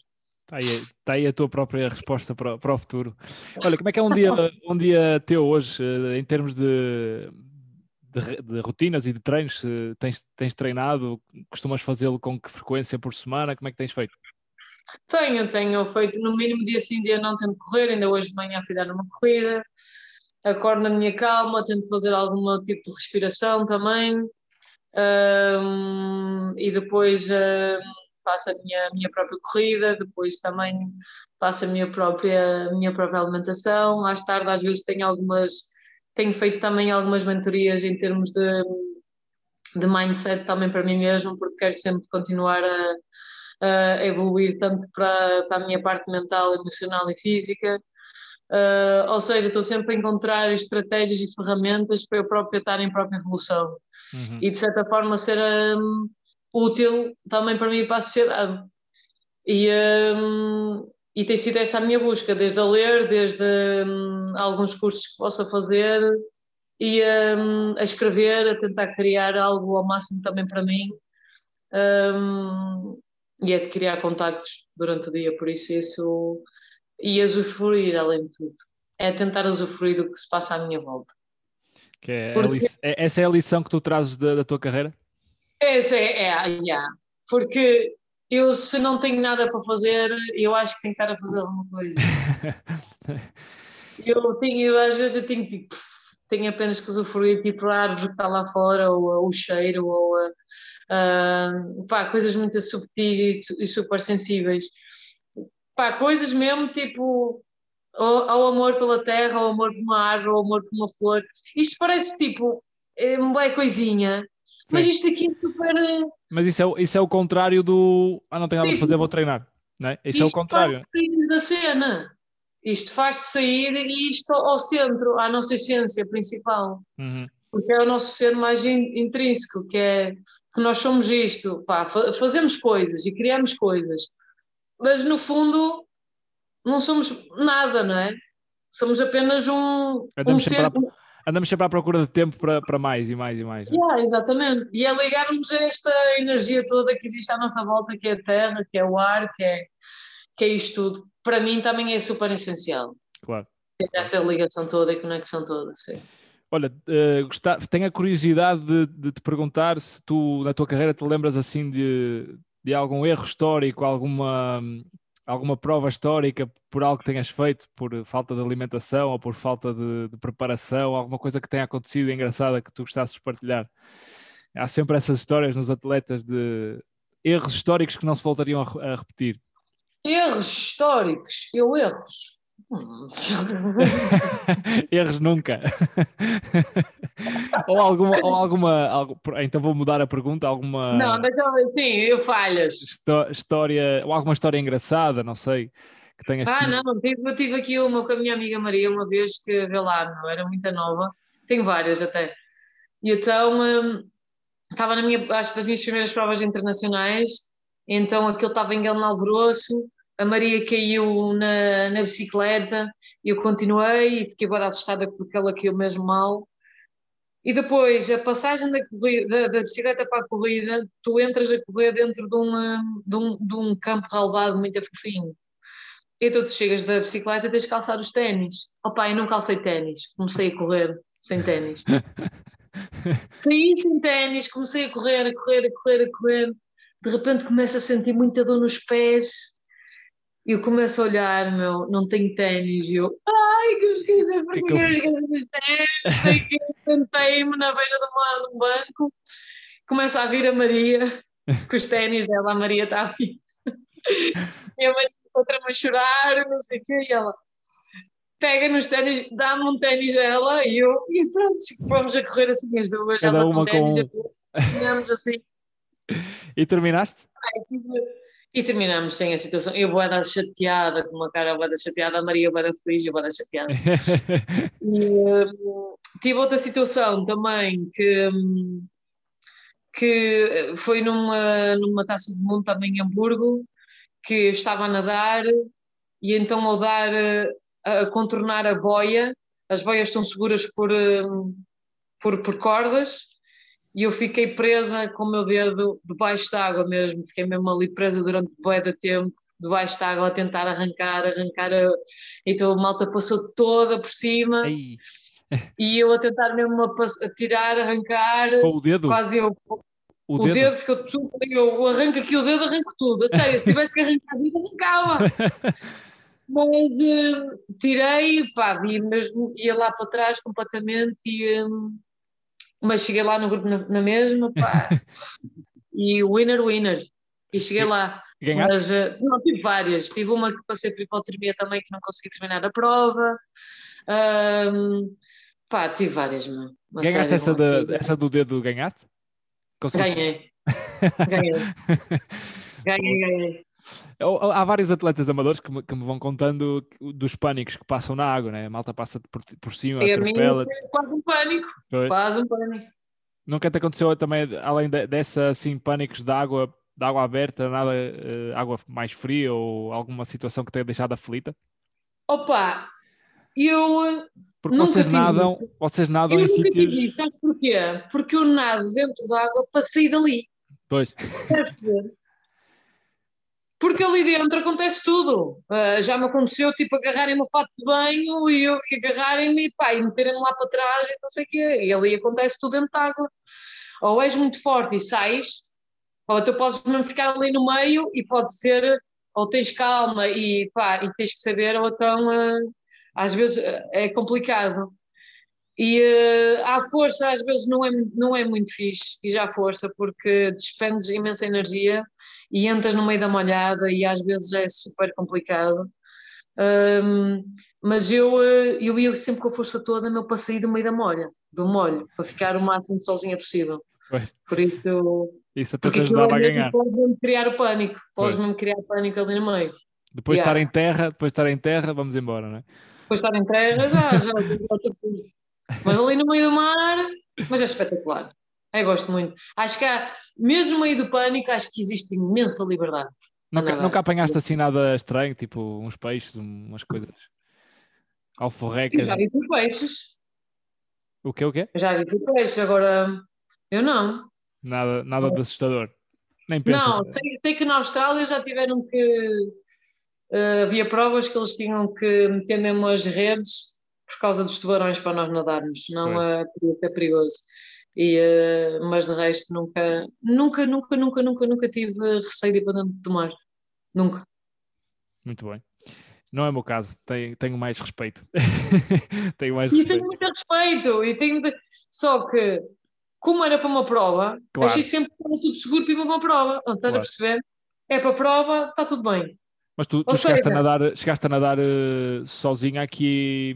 Está aí, está aí a tua própria resposta para, para o futuro. Olha, como é que é um dia, um dia teu hoje, eh, em termos de, de, de rotinas e de treinos? Tens, tens treinado? Costumas fazê-lo com que frequência por semana? Como é que tens feito? Tenho, tenho feito no mínimo dia sim, dia não tento correr, ainda hoje de manhã fui dar uma corrida, acordo na minha calma, tento fazer algum tipo de respiração também, um, e depois faço a minha, minha própria corrida, depois também faço a minha própria, minha própria alimentação. Mais tarde, às vezes, tenho algumas, tenho feito também algumas mentorias em termos de, de mindset também para mim mesmo, porque quero sempre continuar a, a evoluir tanto para, para a minha parte mental, emocional e física. Uh, ou seja, estou sempre a encontrar estratégias e ferramentas para eu próprio estar em própria evolução uhum. e de certa forma ser um, útil também para mim e para a sociedade. E, um, e tem sido essa a minha busca, desde a ler, desde um, alguns cursos que possa fazer e um, a escrever, a tentar criar algo ao máximo também para mim. Um, e é de criar contactos durante o dia, por isso isso e usufruir além de tudo. É tentar usufruir do que se passa à minha volta. Que é Porque... É, essa é a lição que tu trazes da, da tua carreira? Essa é, é, yeah. porque eu se não tenho nada para fazer, eu acho que tenho que estar a fazer alguma coisa. (laughs) eu tenho, às vezes eu tenho tipo, tenho apenas que usufruir tipo a árvore que está lá fora, ou, o cheiro, ou uh, pá, coisas muito subtis e, super sensíveis. Pá, coisas mesmo tipo ao, amor pela terra, ao amor por uma árvore, ao amor por uma flor. Isto parece tipo é uma coisinha, mas isto aqui é super. Eh, Mas isso é, isso é o contrário do. Ah, não tenho nada para fazer, vou treinar. Não é? Isso isto é o contrário. Sair da cena. Isto faz sair e isto ao centro, à nossa essência principal. Uhum. Porque é o nosso ser mais in, intrínseco, que é que nós somos isto, pá, fazemos coisas e criamos coisas, mas no fundo não somos nada, não é? Somos apenas um, um ser. Para andamos sempre à procura de tempo para, para mais e mais e mais. Yeah, exatamente. E é ligarmos a esta energia toda que existe à nossa volta, que é a terra, que é o ar, que é, que é isto tudo. Para mim também é super essencial. Claro. Ter essa ligação toda e conexão toda, sim. Olha, uh, gostar, tenho a curiosidade de, de, te perguntar se tu, na tua carreira, te lembras assim de, de algum erro histórico, alguma, alguma prova histórica por algo que tenhas feito, por falta de alimentação ou por falta de, de preparação, alguma coisa que tenha acontecido engraçada que tu gostasses de partilhar. Há sempre essas histórias nos atletas de erros históricos que não se voltariam a, a repetir. Erros históricos, eu erros. (laughs) Erros nunca. (laughs) ou alguma, ou alguma algo, então vou mudar a pergunta, alguma Não, mas sim, eu falhas. História, ou alguma história engraçada, não sei, que tenhas Ah, tido. não, tive, eu tive aqui uma com a minha amiga Maria uma vez que vê lá, não era muito nova. Tenho várias até. E então hum, estava na minha, acho das minhas primeiras provas internacionais, então aquilo estava em Galnal Grosso a Maria caiu na, na bicicleta, eu continuei e fiquei agora assustada porque ela caiu mesmo mal. E depois, a passagem da, corrida, da, bicicleta para a corrida, tu entras a correr dentro de, uma, de, um, de um campo relvado muito fofinho. Então tu chegas da bicicleta e tens de calçar os ténis. Opa, eu não calcei ténis, comecei a correr sem ténis. (laughs) Saí sem ténis, comecei a correr, a correr, a correr, a correr. De repente começo a sentir muita dor nos pés, eu começo a olhar, meu, não tenho ténis, e eu, ai, que eu esqueci porque que eu esqueci ténis, (laughs) sentei-me na beira de, um banco, começa a vir a Maria, com os ténis dela, a Maria está a vir, e a Maria outra-me a chorar, não sei o quê, e ela pega nos ténis, dá-me um ténis dela, e eu, e pronto, fomos a correr assim as duas, Cada ela uma com ténis, com... assim. (laughs) E terminaste? Ai, e terminamos sem a situação. Eu vou dar chateada, com uma cara vou dar chateada, a Maria vou dar feliz, eu vou dar chateada. (laughs) e um, tive outra situação também que, que foi numa, numa taça de mundo também em Hamburgo, que estava a nadar e então ao dar a contornar a boia, as boias estão seguras por, hum, por, por cordas e eu fiquei presa com o meu dedo debaixo d'água mesmo, fiquei mesmo ali presa durante bué de tempo, debaixo d'água a tentar arrancar, arrancar, a... então a malta passou toda por cima Ei. e eu a tentar mesmo a, a tirar, arrancar, com o dedo? quase eu o, o dedo? dedo ficou tudo, eu arranco aqui o dedo, arranco tudo, a sério, se tivesse que arrancar a vida, arrancava. (laughs) Mas uh, tirei, pá, vi mesmo, ia lá para trás completamente e, um, mas cheguei lá no grupo na, na mesma, pá, (laughs) e winner, winner, e cheguei lá. Ganhaste? Mas, uh, não, tive várias, tive uma que passei por hipotermia também, que não consegui terminar a prova, um, pá, tive várias, mano. Ganhaste essa, de, essa do dedo, ganhaste? Conseguiste? Ganhei. (laughs) (laughs) ganhei. ganhei, ganhei. Há vários atletas amadores que me, que me, vão contando dos pânicos que passam na água, né? A malta passa por, por cima, e atropela. É quase um pânico. Pois. Quase um pânico. Nunca te aconteceu também, além de, dessa, assim, pânicos de água, de água aberta, nada, uh, água mais fria ou alguma situação que tenha deixado aflita? Opa, eu. Porque vocês nadam, vocês nadam eu em sítios. Tive, sabe porquê? Porque eu nado dentro da água para sair dali. Pois. Porque ali dentro acontece tudo. Uh, já me aconteceu, tipo, agarrarem-me o fato de banho e, eu, e agarrarem-me e, e meterem-me lá para trás e não sei o quê. E ali acontece tudo dentro de água. Ou és muito forte e sais, ou tu podes mesmo ficar ali no meio e pode ser, ou tens calma e, pá, e tens que saber, ou então, uh, às vezes uh, é complicado. E uh, a força às vezes não é, não é muito fixe, e já a força, porque despendes imensa energia e entras no meio da molhada e às vezes é super complicado. Um, mas eu, eh, eu ia sempre com a força toda meu, para sair do meio da molha, do molho, para ficar o máximo sozinha possível. Pois. Por isso, isso até te ajudava a ganhar. Pode mesmo criar o pânico, podes mesmo criar pânico ali no meio. Depois de yeah. estar em terra, depois de estar em terra, vamos embora, não é? Depois de estar em terra, já, já, já (laughs) Mas ali no meio do mar, mas é espetacular. Eu gosto muito. Acho que há, mesmo no meio do pânico, acho que existe imensa liberdade. Nunca, nunca apanhaste assim nada estranho, tipo uns peixes, umas coisas alforrecas? já vi peixes. O quê, o quê? Já vi peixes, agora eu não. Nada, nada de assustador. Nem pensas. Não, sei, sei, que na Austrália já tiveram que. Uh, havia provas que eles tinham que meter mesmo as redes por causa dos tubarões para nós nadarmos, senão uh, podia ser perigoso. E, uh, mas de resto nunca, nunca, nunca, nunca, nunca, nunca tive receio de dentro do mar. Nunca. Muito bem. Não é o meu caso, tenho, tenho mais respeito. (laughs) tenho mais respeito. E tenho muito respeito, e tenho de... só que, como era para uma prova, claro. achei sempre que tudo seguro para ir para uma prova. Estás claro. a perceber? É para a prova, está tudo bem. Mas tu, tu chegaste, seja, a nadar, chegaste a nadar uh, sozinha aqui,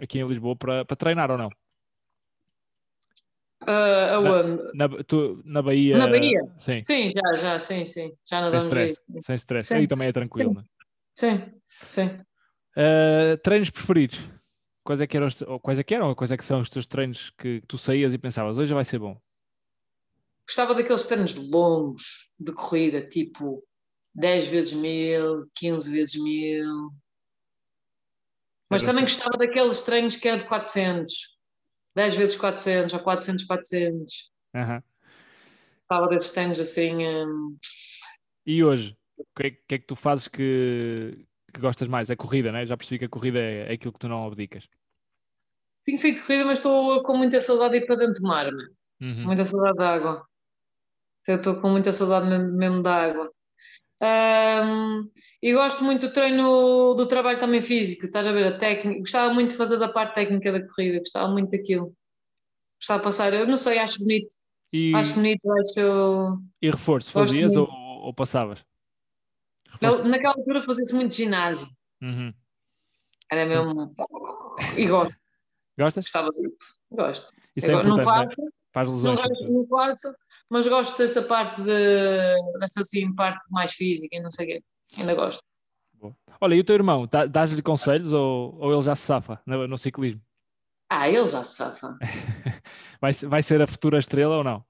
aqui em Lisboa para, para treinar ou não? Uh, aonde? Na, na, tu, na Bahia? Na Bahia? Sim. Sim, já, já, sim, sim. Já sem stress, sem stress. Aí também é tranquilo, sim. Sim, sim. Uh, treinos preferidos? Quais é, que eram, quais é que eram? Quais é que são os teus treinos que, tu saías e pensavas, hoje vai ser bom? Gostava daqueles treinos longos de corrida, tipo 10 vezes mil, 15 vezes mil. Mas também assim. gostava daqueles treinos que era de 400. 10 vezes 400 ou 400, 400. Uhum. Gostava desses treinos assim. Hum... E hoje? O que, é, que é que tu fazes que, que gostas mais? É corrida, né? Já percebi que a corrida é, é aquilo que tu não abdicas. Tenho feito corrida, mas estou com muita saudade de ir para dentro do mar. Uhum. Muita saudade da água. Estou com muita saudade mesmo da água. Um, e gosto muito do treino, do trabalho também físico, estás a ver, a técnica. Gostava muito de fazer da parte técnica da corrida, gostava muito daquilo. Gostava de passar, eu não sei, acho bonito. E... Acho bonito, acho. E reforço, fazias ou, ou, passavas? Reforço... Naquela altura fazia-se muito ginásio. Uhum. Era mesmo. E gosto. Gostas? Gostava disso. Gosto. Isso é Agora, é importante, não faço, né? Para as lesões. Não, gosto, não faço, mas gosto dessa parte de, dessa assim, parte mais física e não sei o quê. Ainda gosto. Olha, e o teu irmão, dás-lhe conselhos ou, ou ele já se safa no, no ciclismo? Ah, ele já se safa. (laughs) vai, vai ser a futura estrela ou não?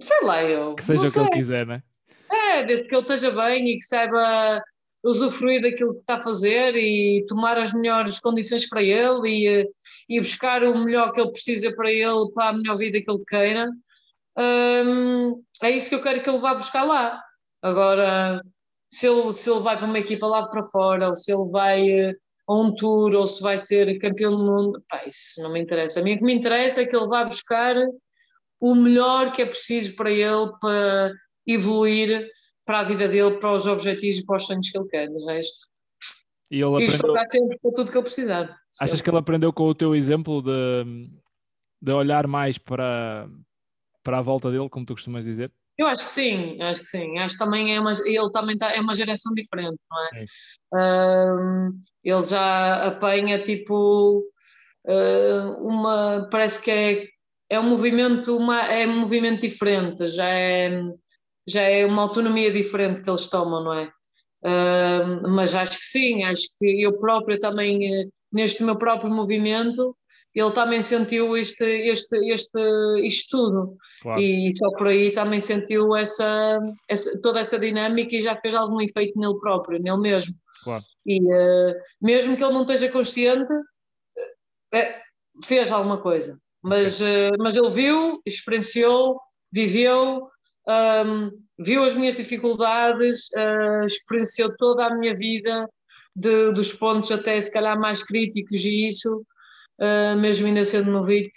Sei lá, eu. Que seja o que ele quiser, né? É, desde que ele esteja bem e que saiba usufruir daquilo que está a fazer e tomar as melhores condições para ele e, e buscar o melhor que ele precisa para ele, para a melhor vida que ele queira. Hum, é isso que eu quero que ele vá buscar lá. Agora, se ele, se ele vai para uma equipa lá para fora, ou se ele vai eh, a um tour, ou se vai ser campeão do mundo, pá, isso não me interessa. A mim o que me interessa é que ele vá buscar o melhor que é preciso para ele para evoluir para a vida dele, para os objetivos e para os sonhos que ele quer. De resto, e ele aprendeu... estou sempre para tudo que ele precisar. Achas que ele aprendeu com o teu exemplo de, de olhar mais para, para a volta dele, como tu costumas dizer? Eu acho que sim, acho que sim. Acho que também é uma, ele também tá, é uma geração diferente, não é? Um, ele já apanha tipo uh, uma, parece que é, é um movimento, uma, é um movimento diferente, já é já é uma autonomia diferente que eles tomam, não é? Uh, mas acho que sim, acho que eu próprio também, uh, neste meu próprio movimento, ele também sentiu este, este, este, isto tudo. Claro. E só por aí também sentiu essa, essa, toda essa dinâmica e já fez algum efeito nele próprio, nele mesmo. Claro. E uh, mesmo que ele não esteja consciente, eh, fez alguma coisa. Mas, mas ele viu, experienciou, viveu um, viu as minhas dificuldades, uh, experienciou toda a minha vida, de, dos pontos até se calhar mais críticos e isso, uh, mesmo ainda sendo novito.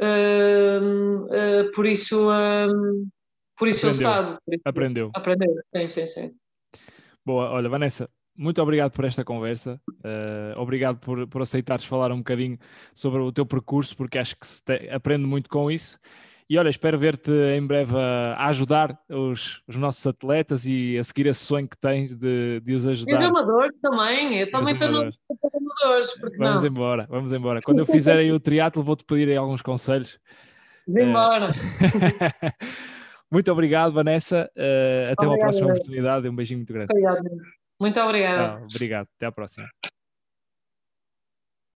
Uh, uh, por isso, por isso ele sabe. Isso, aprendeu. Aprendeu, sim, sim, sim. Boa, olha, Vanessa, muito obrigado por esta conversa. Uh, obrigado por, por aceitares falar um bocadinho sobre o teu percurso, porque acho que se te, aprende muito com isso. E olha, espero ver-te em breve a, ajudar os, os, nossos atletas e a seguir esse sonho que tens de, de os ajudar. Os amadores também, eu também estou nos amadores. Vamos não? embora, vamos embora. Quando eu fizer aí o triatlo, vou-te pedir aí alguns conselhos. Vamos embora. (laughs) muito obrigado, Vanessa. Uh, até obrigado, uma próxima oportunidade. Um beijinho muito grande. Obrigado. Muito obrigada. obrigado. Até à próxima.